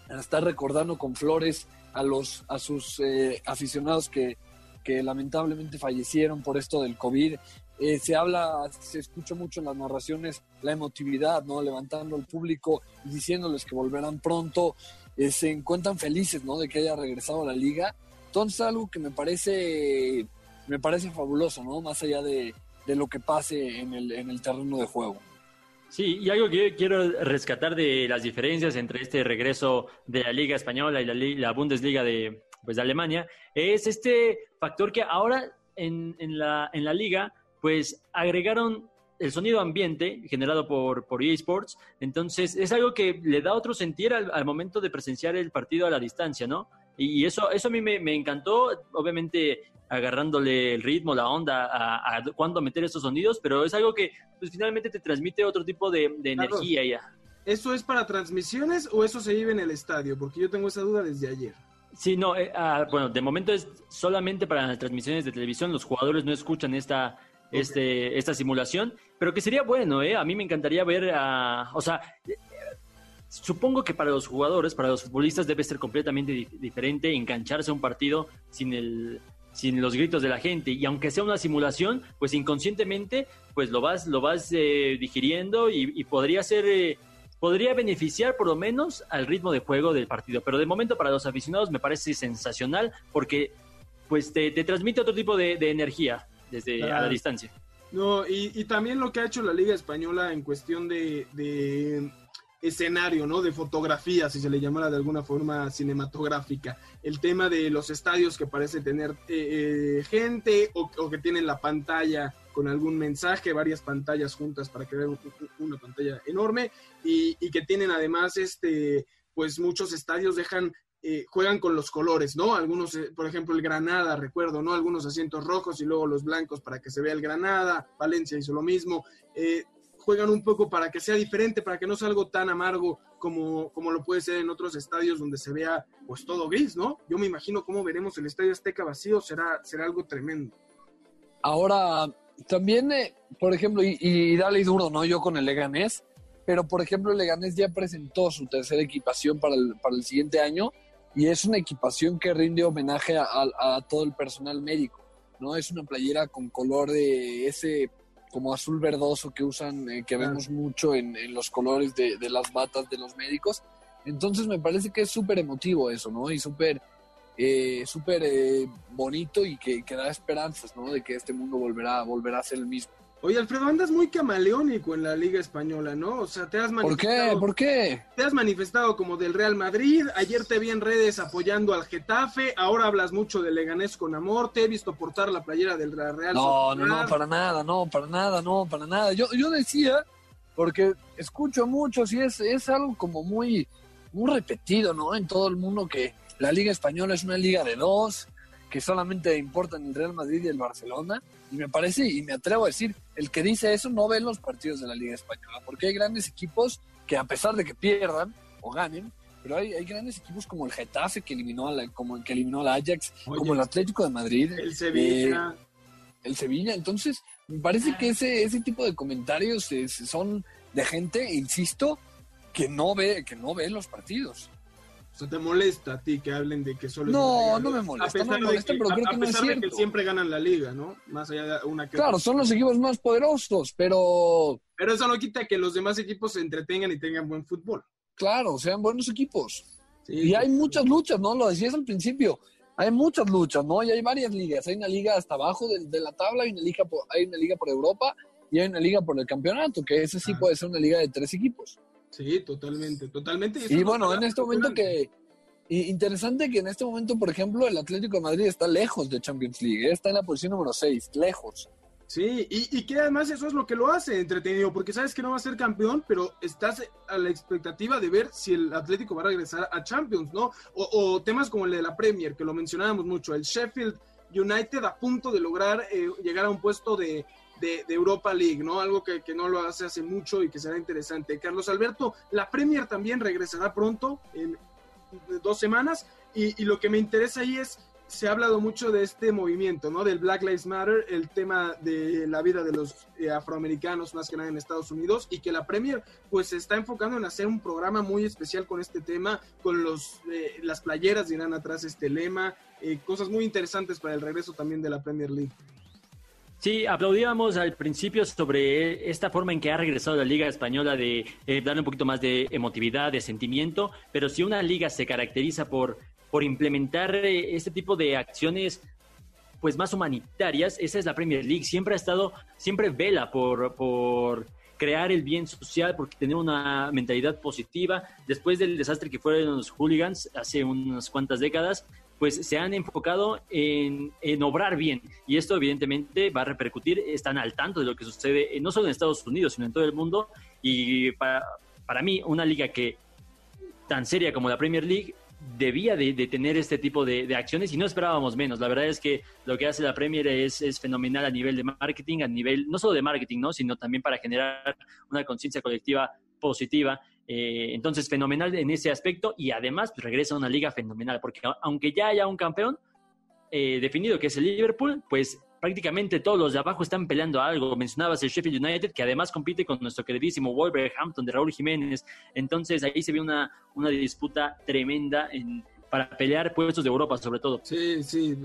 está recordando con flores a, los, a sus eh, aficionados que, que lamentablemente fallecieron por esto del COVID eh, se habla, se escucha mucho en las narraciones la emotividad, ¿no? Levantando al público y diciéndoles que volverán pronto. Eh, se encuentran felices, ¿no? De que haya regresado a la liga. Entonces, algo que me parece, me parece fabuloso, ¿no? Más allá de, lo que pase en el, en el terreno de juego. Sí, y algo que quiero rescatar de las diferencias entre este regreso de la Liga Española y la, la Bundesliga de, pues, de Alemania es este factor que ahora en, en, la, en la liga pues agregaron el sonido ambiente generado por, por eSports, entonces es algo que le da otro sentir al, momento de presenciar el partido a la distancia, ¿no? Y eso, eso a mí me, encantó, obviamente agarrándole el ritmo, la onda a, cuándo meter esos sonidos, pero es algo que pues, finalmente te transmite otro tipo de, energía ya. ¿Eso es para transmisiones o eso se vive en el estadio? Porque yo tengo esa duda desde ayer. Sí, no, eh, ah, bueno, de momento es solamente para las transmisiones de televisión, los jugadores no escuchan esta este, esta simulación, pero que sería bueno, ¿eh? A mí me encantaría ver a... O sea, supongo que para los jugadores, para los futbolistas debe ser completamente diferente engancharse a un partido sin el sin los gritos de la gente y aunque sea una simulación pues inconscientemente pues lo vas lo vas eh, digiriendo y, podría ser eh, podría beneficiar por lo menos al ritmo de juego del partido pero de momento para los aficionados me parece sensacional porque pues te, transmite otro tipo de energía desde a la distancia. No, y, también lo que ha hecho la Liga Española en cuestión de, escenario, ¿no? De fotografía, si se le llamara de alguna forma cinematográfica. El tema de los estadios que parece tener eh, eh, gente o, que tienen la pantalla con algún mensaje, varias pantallas juntas para crear una pantalla enorme y, y, que tienen además, este, pues muchos estadios dejan eh, juegan con los colores, ¿no? Algunos, eh, por ejemplo, el Granada, recuerdo, ¿no? Algunos asientos rojos y luego los blancos para que se vea el Granada, Valencia hizo lo mismo. Eh, juegan un poco para que sea diferente, para que no sea algo tan amargo como, como lo puede ser en otros estadios donde se vea pues todo gris, ¿no? Yo me imagino cómo veremos el Estadio Azteca vacío, será, será algo tremendo. Ahora, también, por ejemplo, y, y dale duro, ¿no? Yo con el Leganés, pero por ejemplo el Leganés ya presentó su tercera equipación para el, para el siguiente año y es una equipación que rinde homenaje a, todo el personal médico, ¿no? Es una playera con color de ese como azul verdoso que usan, eh, que vemos mucho en, los colores de, las batas de los médicos. Entonces me parece que es súper emotivo eso, ¿no? Y súper eh, súper eh, bonito y que, que, da esperanzas, ¿no? De que este mundo volverá, volverá a ser el mismo. Oye, Alfredo, andas muy camaleónico en la Liga Española, ¿no? O sea, te has manifestado. ¿Por qué? ¿Por qué? Te has manifestado como del Real Madrid. Ayer te vi en redes apoyando al Getafe. Ahora hablas mucho de Leganés con amor. Te he visto portar la playera del Real No, no, no, para nada, no, para nada, no, para nada. Yo, yo decía, porque escucho mucho, y es, es algo como muy, muy repetido, ¿no? En todo el mundo que la Liga Española es una liga de dos, que solamente importan el Real Madrid y el Barcelona. Y me parece, y me atrevo a decir, el que dice eso no ve los partidos de la Liga Española, porque hay grandes equipos que a pesar de que pierdan o ganen, pero hay, hay grandes equipos como el Getafe que eliminó a la, como que eliminó al Ajax, como el Atlético de Madrid, el Sevilla, eh, el Sevilla. Entonces, me parece que ese, ese tipo de comentarios son de gente, insisto, que no ve, que no ve los partidos. O sea, ¿te molesta a ti que hablen de que solo No, no me molesta, no me molesta, pero creo que no es cierto. De que siempre ganan la liga, ¿no? Más allá de una que Claro, son los equipos más poderosos, pero... Pero eso no quita que los demás equipos se entretengan y tengan buen fútbol. Claro, sean buenos equipos. y hay muchas luchas, ¿no? Lo decías al principio. Hay muchas luchas, ¿no? Y hay varias ligas. Hay una liga hasta abajo de, la tabla, hay una, liga por, hay una liga por Europa y hay una liga por el campeonato, que ese sí puede ser una liga de tres equipos. Sí, totalmente, totalmente. Y, bueno, en este momento que interesante que en este momento, por ejemplo, el Atlético de Madrid está lejos de Champions League, está en la posición número 6, lejos. Sí, y, que además eso es lo que lo hace entretenido, porque sabes que no va a ser campeón, pero estás a la expectativa de ver si el Atlético va a regresar a Champions, ¿no? O, temas como el de la Premier, que lo mencionábamos mucho, el Sheffield United a punto de lograr eh, llegar a un puesto de, de, Europa League, ¿no? Algo que, que, no lo hace hace mucho y que será interesante. Carlos Alberto, la Premier también regresará pronto, en dos semanas, y, lo que me interesa ahí es, se ha hablado mucho de este movimiento, ¿no? Del Black Lives Matter, el tema de la vida de los eh, afroamericanos, más que nada en Estados Unidos, y que la Premier, pues, se está enfocando en hacer un programa muy especial con este tema, con los, eh, las playeras dirán atrás este lema, eh, cosas muy interesantes para el regreso también de la Premier League. Sí, aplaudíamos al principio sobre esta forma en que ha regresado la Liga Española de eh, darle un poquito más de emotividad, de sentimiento, pero si una liga se caracteriza por, por implementar eh, este tipo de acciones pues más humanitarias, esa es la Premier League. Siempre ha estado, siempre vela por, por crear el bien social, porque tener una mentalidad positiva. Después del desastre que fueron los hooligans hace unas cuantas décadas, pues se han enfocado en, obrar bien. Y esto evidentemente va a repercutir, están al tanto de lo que sucede no solo en Estados Unidos, sino en todo el mundo. Y para, para mí, una liga que tan seria como la Premier League debía de, tener este tipo de, acciones y no esperábamos menos. La verdad es que lo que hace la Premier es, es fenomenal a nivel de marketing, a nivel no solo de marketing, ¿no? sino también para generar una conciencia colectiva positiva eh, entonces, fenomenal en ese aspecto y además pues, regresa a una liga fenomenal, porque aunque ya haya un campeón eh, definido que es el Liverpool, pues prácticamente todos los de abajo están peleando algo. Mencionabas el Sheffield United, que además compite con nuestro queridísimo Wolverhampton de Raúl Jiménez. Entonces ahí se ve una, una disputa tremenda en, para pelear puestos de Europa sobre todo. Sí, sí,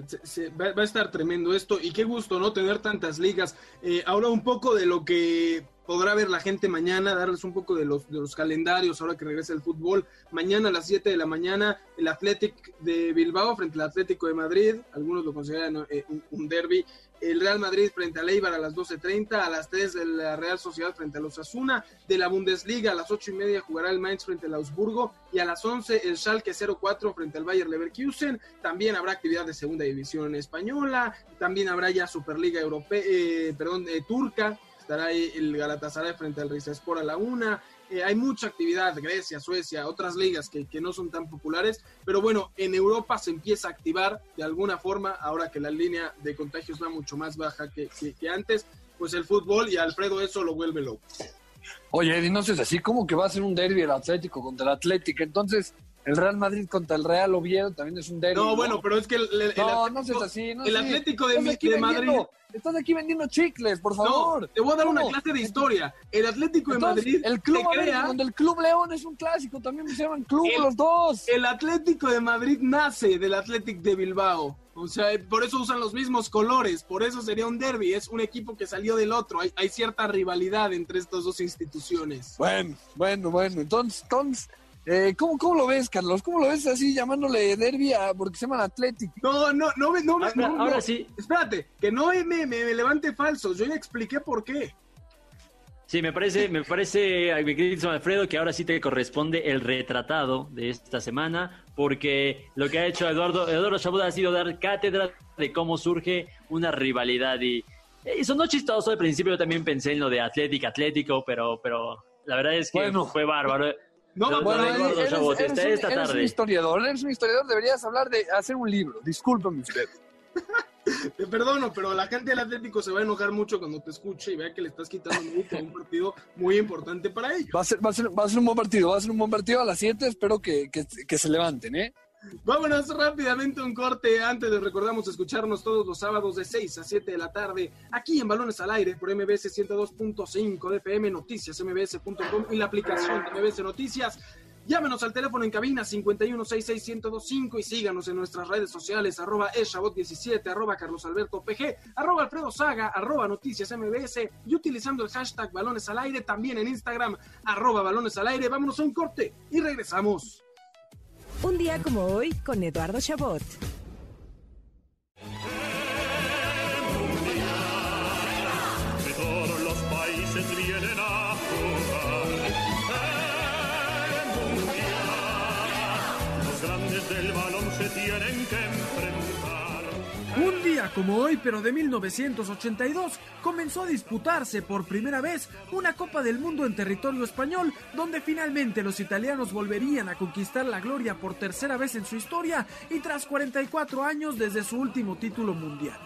va, a estar tremendo esto y qué gusto, ¿no? Tener tantas ligas. Eh, ahora un poco de lo que podrá ver la gente mañana, darles un poco de los, de los calendarios ahora que regresa el fútbol. Mañana a las 7 de la mañana el Athletic de Bilbao frente al Atlético de Madrid, algunos lo consideran eh, un, derby. El Real Madrid frente al Eibar a las 12.30, a las 3 de la Real Sociedad frente a los Asuna, de la Bundesliga a las 8 y media jugará el Mainz frente al Augsburgo y a las 11 el Schalke 04 frente al Bayer Leverkusen. También habrá actividad de segunda división española, también habrá ya Superliga Europea, eh, perdón, eh, turca estará ahí el Galatasaray frente al Rizespor a la una. Eh, hay mucha actividad, Grecia, Suecia, otras ligas que, no son tan populares, pero bueno, en Europa se empieza a activar de alguna forma, ahora que la línea de contagios va mucho más baja que, antes, pues el fútbol y Alfredo eso lo vuelve loco. Oye, Eddie, no sé, así como que va a ser un derby el Atlético contra el Atlético, entonces el Real Madrid contra el Real Oviedo también es un derby. No, bueno, pero es que el, el, el no, Atlético, no seas así, no el. Atlético de, de Madrid. Estás aquí vendiendo chicles, por favor. No, te voy a dar una clase de historia. El Atlético de Madrid el club, se crea- donde el Club León es un clásico, también se llaman club El- los dos. El Atlético de Madrid nace del Atlético de Bilbao. O sea, por eso usan los mismos colores, por eso sería un derby. Es un equipo que salió del otro. Hay, hay cierta rivalidad entre estas dos instituciones. Bueno, bueno, bueno. Entonces, entonces eh, ¿cómo, ¿cómo lo ves, Carlos? ¿Cómo lo ves así llamándole derby a, porque se llaman Atlético? No, no, no, me- no, Ahora, no, no. ahora sí, Espérate, que no me, me, me levante falsos. Yo ya expliqué por qué. sí, me parece, me parece, mi querido Alfredo, que ahora sí te corresponde el retratado de esta semana, porque lo que ha hecho Eduardo, Eduardo Chabot ha sido dar cátedra de cómo surge una rivalidad y, y sonó chistoso al principio, yo también pensé en lo de Atlético, Atlético, pero, pero la verdad es que Bueno. fue bárbaro. No, Lo- Bueno, lo de Eduardo eres, Chabot, eres esta- un, esta eres un tarde. historiador, eres un historiador, deberías hablar de hacer un libro. Discúlpame usted. Te perdono, pero la gente del Atlético se va a enojar mucho cuando te escuche y vea que le estás quitando minutos a un partido muy importante para ellos. Va a, ser, va, a ser, va a ser un buen partido, va a ser un buen partido a las 7. Espero que, que, que se levanten, ¿eh? Vámonos rápidamente a un corte. Antes les recordamos escucharnos todos los sábados de 6 a 7 de la tarde aquí en Balones al Aire por MBS 102.5 de FM Noticias, mbs.com y la aplicación de MBS Noticias. Llámenos al teléfono en cabina 51661025 y síganos en nuestras redes sociales arroba eshabot17, arroba carlosalbertopg, arroba alfredo saga, arroba noticias mbs y utilizando el hashtag balones al aire también en Instagram arroba balones al aire. Vámonos a un corte y regresamos. Un día como hoy con Eduardo Chabot. Como hoy, pero de 1982, comenzó a disputarse por primera vez una Copa del Mundo en territorio español, donde finalmente los italianos volverían a conquistar la gloria por tercera vez en su historia y tras 44 años desde su último título mundial.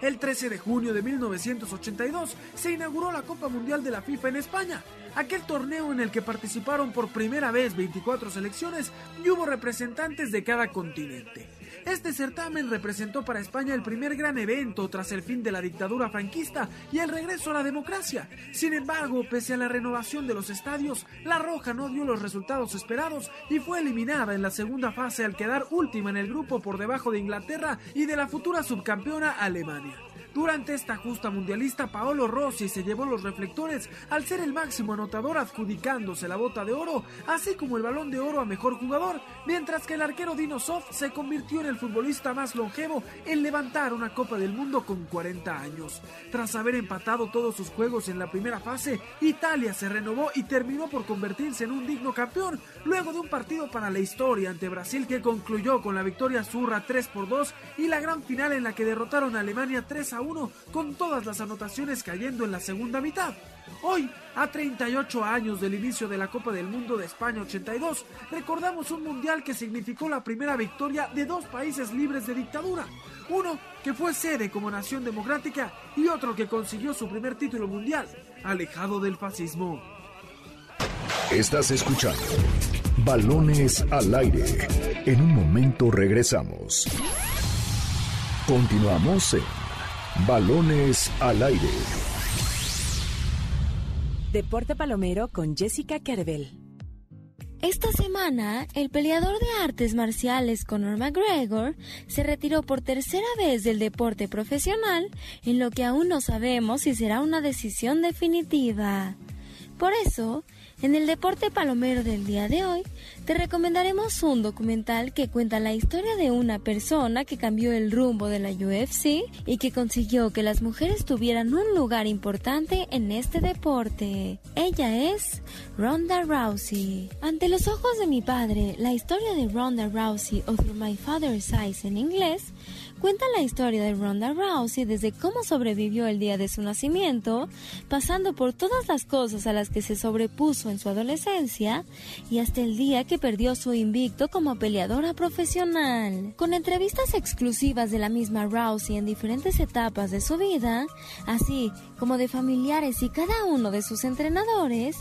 El 13 de junio de 1982 se inauguró la Copa Mundial de la FIFA en España, aquel torneo en el que participaron por primera vez 24 selecciones y hubo representantes de cada continente. Este certamen representó para España el primer gran evento tras el fin de la dictadura franquista y el regreso a la democracia. Sin embargo, pese a la renovación de los estadios, La Roja no dio los resultados esperados y fue eliminada en la segunda fase al quedar última en el grupo por debajo de Inglaterra y de la futura subcampeona Alemania. Durante esta justa mundialista, Paolo Rossi se llevó los reflectores al ser el máximo anotador adjudicándose la bota de oro, así como el balón de oro a mejor jugador, mientras que el arquero Dino Sof se convirtió en el futbolista más longevo en levantar una Copa del Mundo con 40 años. Tras haber empatado todos sus juegos en la primera fase, Italia se renovó y terminó por convertirse en un digno campeón, luego de un partido para la historia ante Brasil que concluyó con la victoria zurra 3 por 2 y la gran final en la que derrotaron a Alemania 3 a 1 con todas las anotaciones cayendo en la segunda mitad. Hoy, a 38 años del inicio de la Copa del Mundo de España 82, recordamos un mundial que significó la primera victoria de dos países libres de dictadura. Uno que fue sede como nación democrática y otro que consiguió su primer título mundial, alejado del fascismo. Estás escuchando Balones al aire. En un momento regresamos. Continuamos en Balones al aire. Deporte Palomero con Jessica Kerbel. Esta semana, el peleador de artes marciales Conor McGregor se retiró por tercera vez del deporte profesional, en lo que aún no sabemos si será una decisión definitiva. Por eso, en el deporte palomero del día de hoy, te recomendaremos un documental que cuenta la historia de una persona que cambió el rumbo de la UFC y que consiguió que las mujeres tuvieran un lugar importante en este deporte. Ella es Ronda Rousey. Ante los ojos de mi padre, la historia de Ronda Rousey o Through My Father's Eyes en inglés cuenta la historia de Ronda Rousey desde cómo sobrevivió el día de su nacimiento, pasando por todas las cosas a las que se sobrepuso en su adolescencia y hasta el día que perdió su invicto como peleadora profesional. Con entrevistas exclusivas de la misma Rousey en diferentes etapas de su vida, así como de familiares y cada uno de sus entrenadores,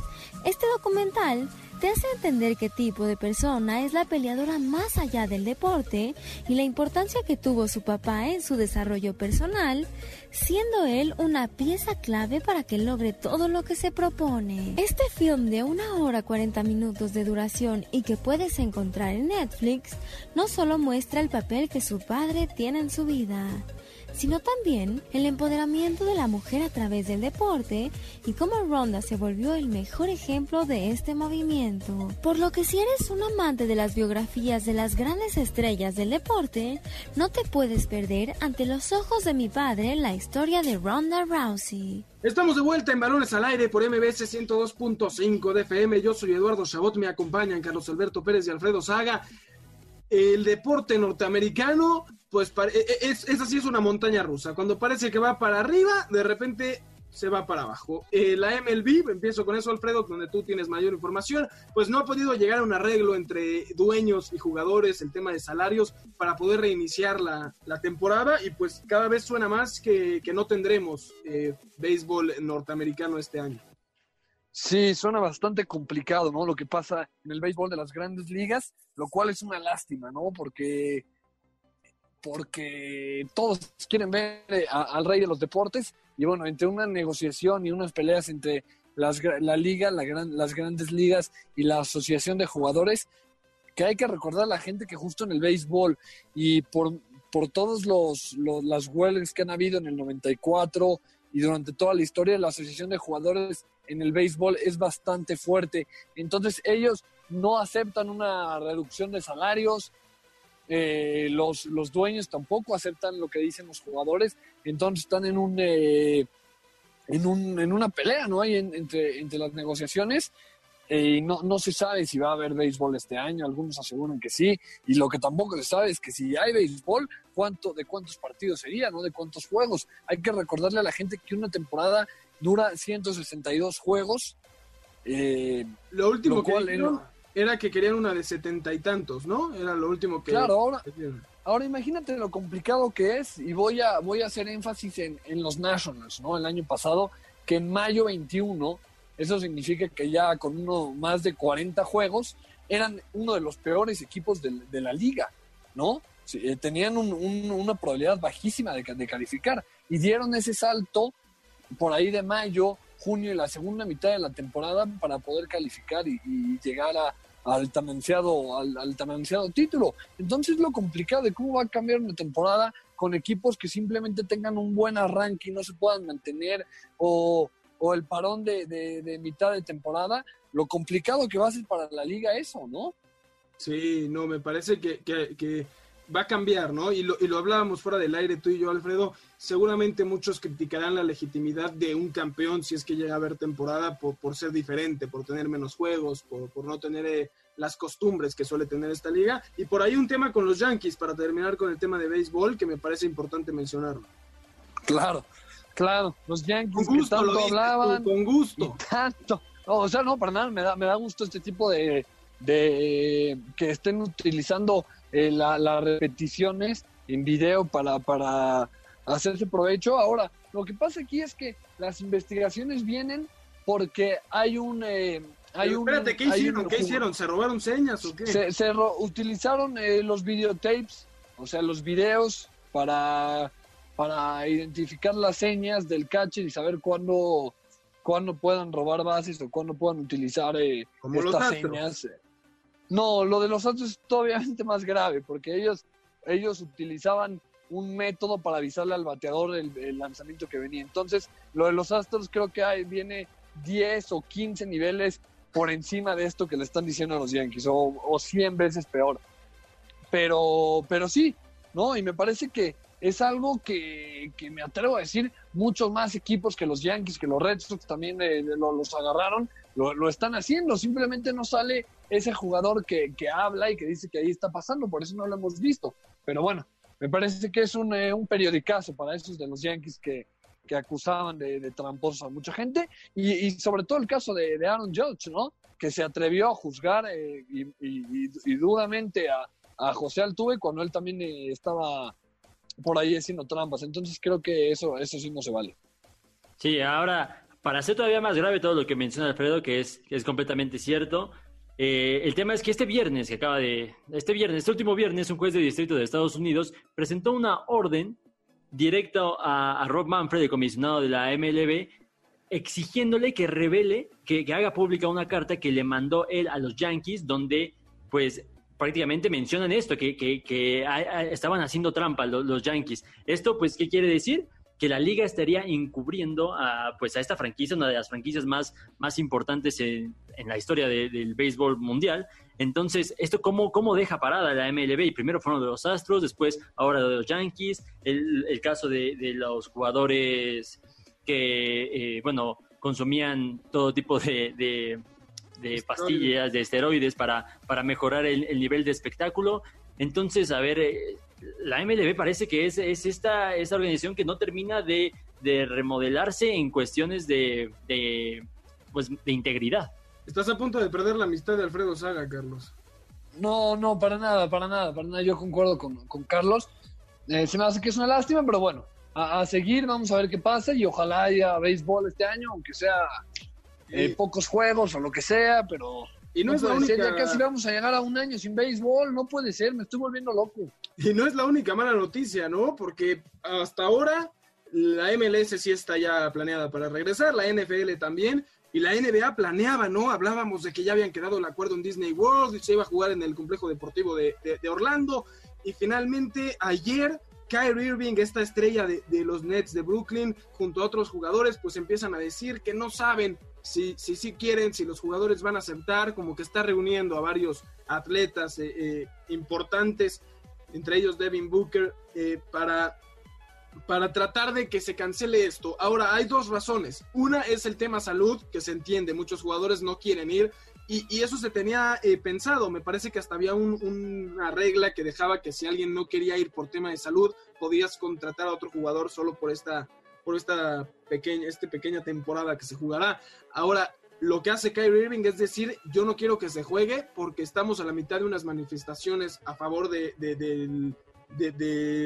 este documental te hace entender qué tipo de persona es la peleadora más allá del deporte y la importancia que tuvo su papá en su desarrollo personal, siendo él una pieza clave para que logre todo lo que se propone. Este film de una hora 40 minutos de duración y que puedes encontrar en Netflix no solo muestra el papel que su padre tiene en su vida, sino también el empoderamiento de la mujer a través del deporte y cómo Ronda se volvió el mejor ejemplo de este movimiento. Por lo que si eres un amante de las biografías de las grandes estrellas del deporte, no te puedes perder ante los ojos de mi padre la historia de Ronda Rousey. Estamos de vuelta en Balones al Aire por MBS 102.5 de FM. Yo soy Eduardo Chabot, me acompañan Carlos Alberto Pérez y Alfredo Saga. El deporte norteamericano pues e, e, es, esa sí es una montaña rusa. Cuando parece que va para arriba, de repente se va para abajo. Eh, la MLB, empiezo con eso, Alfredo, donde tú tienes mayor información, pues no ha podido llegar a un arreglo entre dueños y jugadores, el tema de salarios, para poder reiniciar la, temporada y pues cada vez suena más que, no tendremos eh, béisbol norteamericano este año. Sí, suena bastante complicado, ¿no? Lo que pasa en el béisbol de las grandes ligas, lo cual es una lástima, ¿no? Porque porque todos quieren ver eh, al rey de los deportes y bueno, entre una negociación y unas peleas entre las, la liga, las grandes ligas y la asociación de jugadores, que hay que recordar a la gente que justo en el béisbol y por, por todos los, las huelgas que han habido en el 94 y durante toda la historia, la asociación de jugadores en el béisbol es bastante fuerte. Entonces ellos no aceptan una reducción de salarios, eh, los, los dueños tampoco aceptan lo que dicen los jugadores, entonces están en un, eh, en, un en una pelea, ¿no? Hay entre, entre las negociaciones eh, y no, no se sabe si va a haber béisbol este año, algunos aseguran que sí, y lo que tampoco se sabe es que si hay béisbol, ¿cuánto, de cuántos partidos sería, ¿no? De cuántos juegos. Hay que recordarle a la gente que una temporada dura 162 juegos. lo último que era que querían una de setenta y tantos, ¿no? Era lo último que... Claro, ahora, ahora imagínate lo complicado que es, y voy a, voy a hacer énfasis en, en los Nationals, ¿no? El año pasado, que en mayo 21, eso significa que ya con uno más de 40 juegos, eran uno de los peores equipos de, de la liga, ¿no? Eh, tenían una probabilidad bajísima de, de calificar y dieron ese salto por ahí de mayo, junio y la segunda mitad de la temporada para poder calificar y, llegar a, al tan ansiado, al, al título. Entonces lo complicado de cómo va a cambiar una temporada con equipos que simplemente tengan un buen arranque y no se puedan mantener o, o el parón de, de, mitad de temporada, lo complicado que va a ser para la liga eso, ¿no? Sí, no, me parece que, que va a cambiar, ¿no? Y lo, y lo hablábamos fuera del aire tú y yo, Alfredo. Seguramente muchos criticarán la legitimidad de un campeón si es que llega a haber temporada por, por ser diferente, por tener menos juegos, por, por no tener eh, las costumbres que suele tener esta liga. Y por ahí un tema con los Yankees, para terminar con el tema de béisbol, que me parece importante mencionarlo. Claro, claro, los Yankees con gusto, que tanto hablaban. Con gusto. Tanto. o sea, no, para nada, me da, me da gusto este tipo de, de que estén utilizando eh, las repeticiones en video para, para hacerse provecho. Ahora, lo que pasa aquí es que las investigaciones vienen porque hay un... Eh, hay espérate, ¿qué hicieron? ¿Qué hicieron? ¿Se robaron señas o qué? Se, utilizaron eh, los videotapes, o sea, los videos para, para identificar las señas del catcher y saber cuándo, cuándo puedan robar bases o cuándo puedan utilizar estas señas. No, lo de los Astros es todavía más grave, porque ellos, ellos utilizaban un método para avisarle al bateador el, lanzamiento que venía. Entonces, lo de los Astros creo que hay, viene 10 o 15 niveles por encima de esto que le están diciendo a los Yankees, o, o 100 veces peor. Pero, pero sí, ¿no? Y me parece que es algo que, me atrevo a decir, muchos más equipos que los Yankees, que los Red Sox también eh, los agarraron, lo, están haciendo, simplemente no sale ese jugador que, habla y que dice que ahí está pasando, por eso no lo hemos visto. Pero bueno, me parece que es un, eh, un periodicazo para esos de los Yankees que, que acusaban de, tramposos a mucha gente, y, y sobre todo el caso de, Aaron Judge, ¿no? Que se atrevió a juzgar eh, y, y- y duramente a, a José Altuve cuando él también eh, estaba por ahí haciendo trampas. Entonces creo que eso, eso sí no se vale. Sí, ahora, para hacer todavía más grave todo lo que menciona Alfredo, que es, que es completamente cierto, eh, el tema es que este viernes, que acaba de. Este viernes, este último viernes, un juez de distrito de Estados Unidos presentó una orden directa a, a Rob Manfred, el comisionado de la MLB, exigiéndole que revele, que, que haga pública una carta que le mandó él a los Yankees, donde, pues, prácticamente mencionan esto, que, que- que a- estaban haciendo trampa los, los Yankees. Esto, pues, ¿qué quiere decir? Que la liga estaría encubriendo a, pues, a esta franquicia, una de las franquicias más, más importantes en, en la historia de- del béisbol mundial. Entonces, ¿esto cómo, cómo deja parada la MLB? Y primero fueron de los Astros, después ahora de los Yankees, el, el caso de, los jugadores que, eh, bueno, consumían todo tipo de- de pastillas, de esteroides para, para mejorar el, el nivel de espectáculo. Entonces, a ver, eh, la MLB parece que es, es esta, esta organización que no termina de, de remodelarse en cuestiones de, de, pues, de integridad. Estás a punto de perder la amistad de Alfredo Saga, Carlos. No, no, para nada, para nada, para nada. Yo concuerdo con, con Carlos. Eh, se me hace que es una lástima, pero bueno, a, a seguir, vamos a ver qué pasa y ojalá haya béisbol este año, aunque sea eh, pocos juegos o lo que sea, pero Y no, es la puede ser, única, ya casi vamos a llegar a un año sin béisbol, no puede ser, me estoy volviendo loco. y no es la única mala noticia, ¿no? Porque hasta ahora la MLS sí está ya planeada para regresar, la NFL también, y la NBA planeaba, ¿no? Hablábamos de que ya habían quedado el acuerdo en Disney World y se iba a jugar en el complejo deportivo de, de- de Orlando. Y finalmente, ayer, Kyrie Irving, esta estrella de, de los Nets de Brooklyn, junto a otros jugadores, pues empiezan a decir que no saben si si, si quieren, si los jugadores van a aceptar, como que está reuniendo a varios atletas eh, eh, importantes, entre ellos Devin Booker, eh, para para tratar de que se cancele esto. Ahora, hay dos razones. Una es el tema salud, que se entiende, muchos jugadores no quieren ir. Y, y eso se tenía pensado. Me parece que hasta había un- una regla que dejaba que si alguien no quería ir por tema de salud, podías contratar a otro jugador solo por esta, por esta pequeña, esta pequeña temporada que se jugará. Ahora, lo que hace Kyrie Irving es decir, yo no quiero que se juegue porque estamos a la mitad de unas manifestaciones a favor de,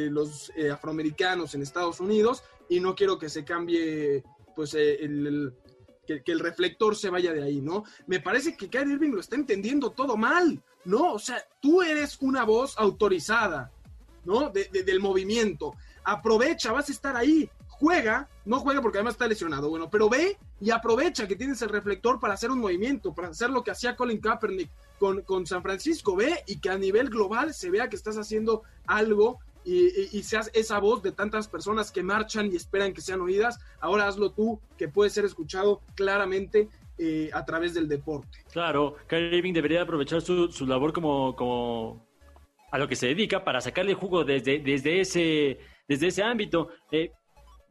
los eh, afroamericanos en Estados Unidos y no quiero que se cambie, pues, eh, el, que, el reflector se vaya de ahí, ¿no? Me parece que Kyrie Irving lo está entendiendo todo mal, ¿no? O sea, tú eres una voz autorizada, ¿no? De- de- del movimiento. Aprovecha, vas a estar ahí. Juega, no juega porque además está lesionado, bueno, pero ve y aprovecha que tienes el reflector para hacer un movimiento, para hacer lo que hacía Colin Kaepernick con, con San Francisco, ve y que a nivel global se vea que estás haciendo algo y, seas esa voz de tantas personas que marchan y esperan que sean oídas. Ahora hazlo tú, que puede ser escuchado claramente eh, a través del deporte. Claro, Kyrie Irving debería aprovechar su, su labor como, como a lo que se dedica para sacarle jugo desde, desde, ese, desde ese ámbito. Eh,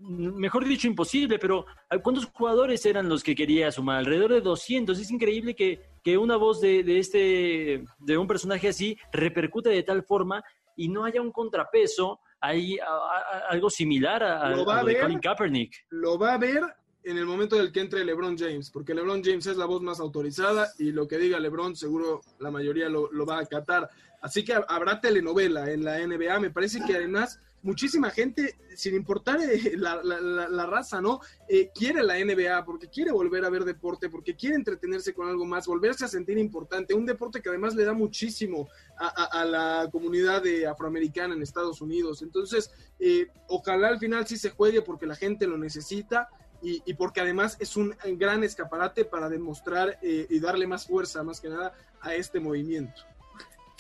mejor dicho, imposible, pero ¿cuántos jugadores eran los que quería sumar? Alrededor de 200. Es increíble que, que una voz de, de este, de un personaje así repercute de tal forma y no haya un contrapeso, hay a- a- algo similar a, Lo va a lo de ver. Colin Kaepernick. Lo va a ver en el momento en el que entre LeBron James, porque LeBron James es la voz más autorizada y lo que diga LeBron seguro la mayoría lo, lo va a acatar. Así que habrá telenovela en la NBA. Me parece que además muchísima gente, sin importar eh, la, la- raza, ¿no? Eh, quiere la NBA porque quiere volver a ver deporte, porque quiere entretenerse con algo más, volverse a sentir importante. Un deporte que además le da muchísimo a, a- a la comunidad de afroamericana en Estados Unidos. Entonces, eh, ojalá al final sí se juegue porque la gente lo necesita. Y, y porque además es un gran escaparate para demostrar eh, y darle más fuerza, más que nada, a este movimiento.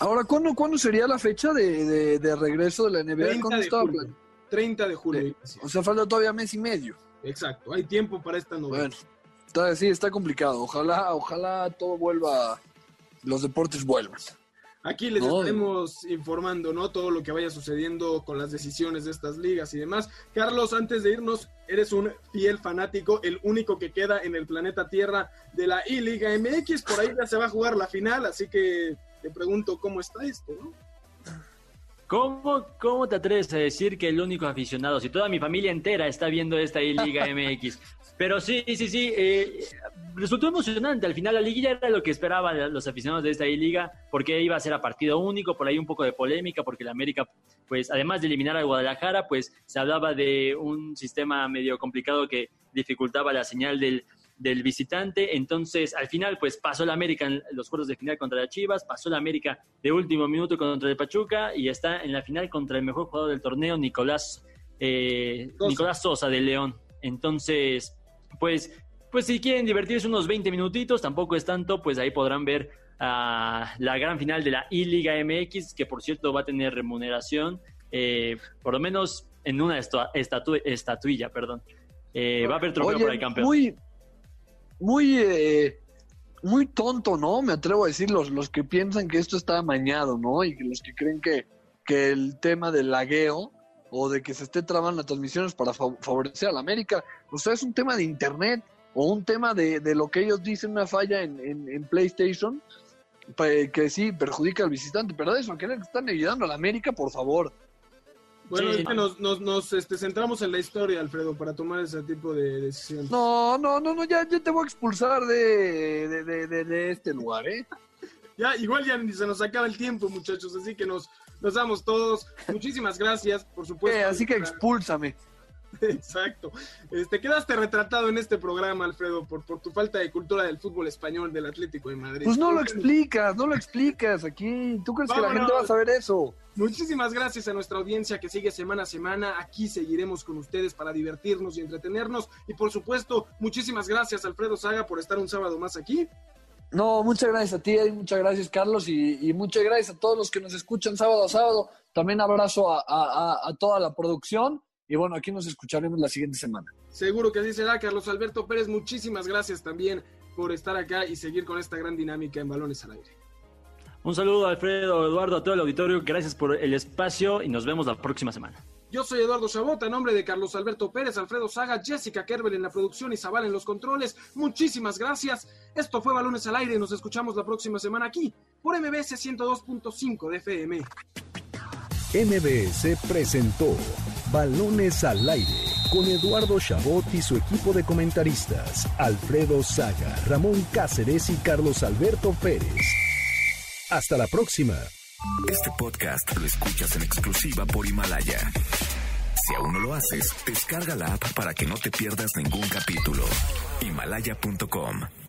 Ahora, ¿cuándo, ¿cuándo sería la fecha de, de- de regreso de la NBA? 30 ¿Cuándo de estaba julio. plan- 30 de julio. Sí. O sea, falta todavía mes y medio. Exacto, hay tiempo para esta novela. Bueno, está, sí, está complicado. Ojalá, ojalá todo vuelva, los deportes vuelvan. Aquí les No. estaremos informando, ¿no? Todo lo que vaya sucediendo con las decisiones de estas ligas y demás. Carlos, antes de irnos, eres un fiel fanático, el único que queda en el planeta Tierra de la I-Liga MX. Por ahí ya se va a jugar la final, así que te pregunto cómo está esto, ¿no? ¿Cómo, ¿Cómo te atreves a decir que el único aficionado, si toda mi familia entera está viendo esta Liga MX? Pero sí, sí, sí, eh, resultó emocionante. Al final la liguilla era lo que esperaban los aficionados de esta liga, porque iba a ser a partido único, por ahí un poco de polémica, porque la América, pues además de eliminar a Guadalajara, pues se hablaba de un sistema medio complicado que dificultaba la señal del, del visitante. Entonces, al final, pues pasó la América en los cuartos de final contra las Chivas, pasó la América de último minuto contra el Pachuca y está en la final contra el mejor jugador del torneo, Nicolás, eh, Nicolás Sosa de León. Entonces, pues, pues si quieren divertirse unos 20 minutitos, tampoco es tanto, pues ahí podrán ver a la gran final de la I-Liga MX, que por cierto va a tener remuneración, eh, por lo menos en una estatuilla, perdón. Eh, va a haber trofeo para el campeón. Muy, muy, eh, muy tonto, ¿no? Me atrevo a decir los, los que piensan que esto está amañado, ¿no? Y los que creen que, que el tema del lagueo o de que se esté trabando las transmisiones para favorecer a la América, o sea, es un tema de internet o un tema de, de lo que ellos dicen una falla en, en, PlayStation que sí perjudica al visitante, pero de eso, que están ayudando a la América, por favor. Bueno, nos, nos, este, centramos en la historia, Alfredo, para tomar ese tipo de decisiones. No, no, no, no ya, ya te voy a expulsar de, de, este lugar, ¿eh? ya, igual ya se nos acaba el tiempo, muchachos, así que nos, nos damos todos. Muchísimas gracias, por supuesto. Eh, así que expúlsame. Exacto. Este, quedaste retratado en este programa, Alfredo, por, por tu falta de cultura del fútbol español del Atlético de Madrid. Pues no lo explicas, no lo explicas aquí. ¿Tú crees que la gente va a saber eso? Muchísimas gracias a nuestra audiencia que sigue semana a semana. Aquí seguiremos con ustedes para divertirnos y entretenernos. Y por supuesto, muchísimas gracias, Alfredo Saga, por estar un sábado más aquí. No, muchas gracias a ti, muchas gracias, Carlos, y, muchas gracias a todos los que nos escuchan sábado a sábado. También abrazo a toda la producción y bueno, aquí nos escucharemos la siguiente semana. Seguro que así será, Carlos Alberto Pérez. Muchísimas gracias también por estar acá y seguir con esta gran dinámica en Balones al Aire. Un saludo, Alfredo, Eduardo, a todo el auditorio. Gracias por el espacio y nos vemos la próxima semana. Yo soy Eduardo Chabota, en nombre de Carlos Alberto Pérez, Alfredo Saga, Jessica Kerber en la producción y Zabal en los controles. Muchísimas gracias. Esto fue Balones al Aire y nos escuchamos la próxima semana aquí por MBS 102.5 de FM. MBS presentó Balones al aire con Eduardo Chabot y su equipo de comentaristas, Alfredo Saga, Ramón Cáceres y Carlos Alberto Pérez. Hasta la próxima. Este podcast lo escuchas en exclusiva por Himalaya. Si aún no lo haces, descarga la app para que no te pierdas ningún capítulo. Himalaya.com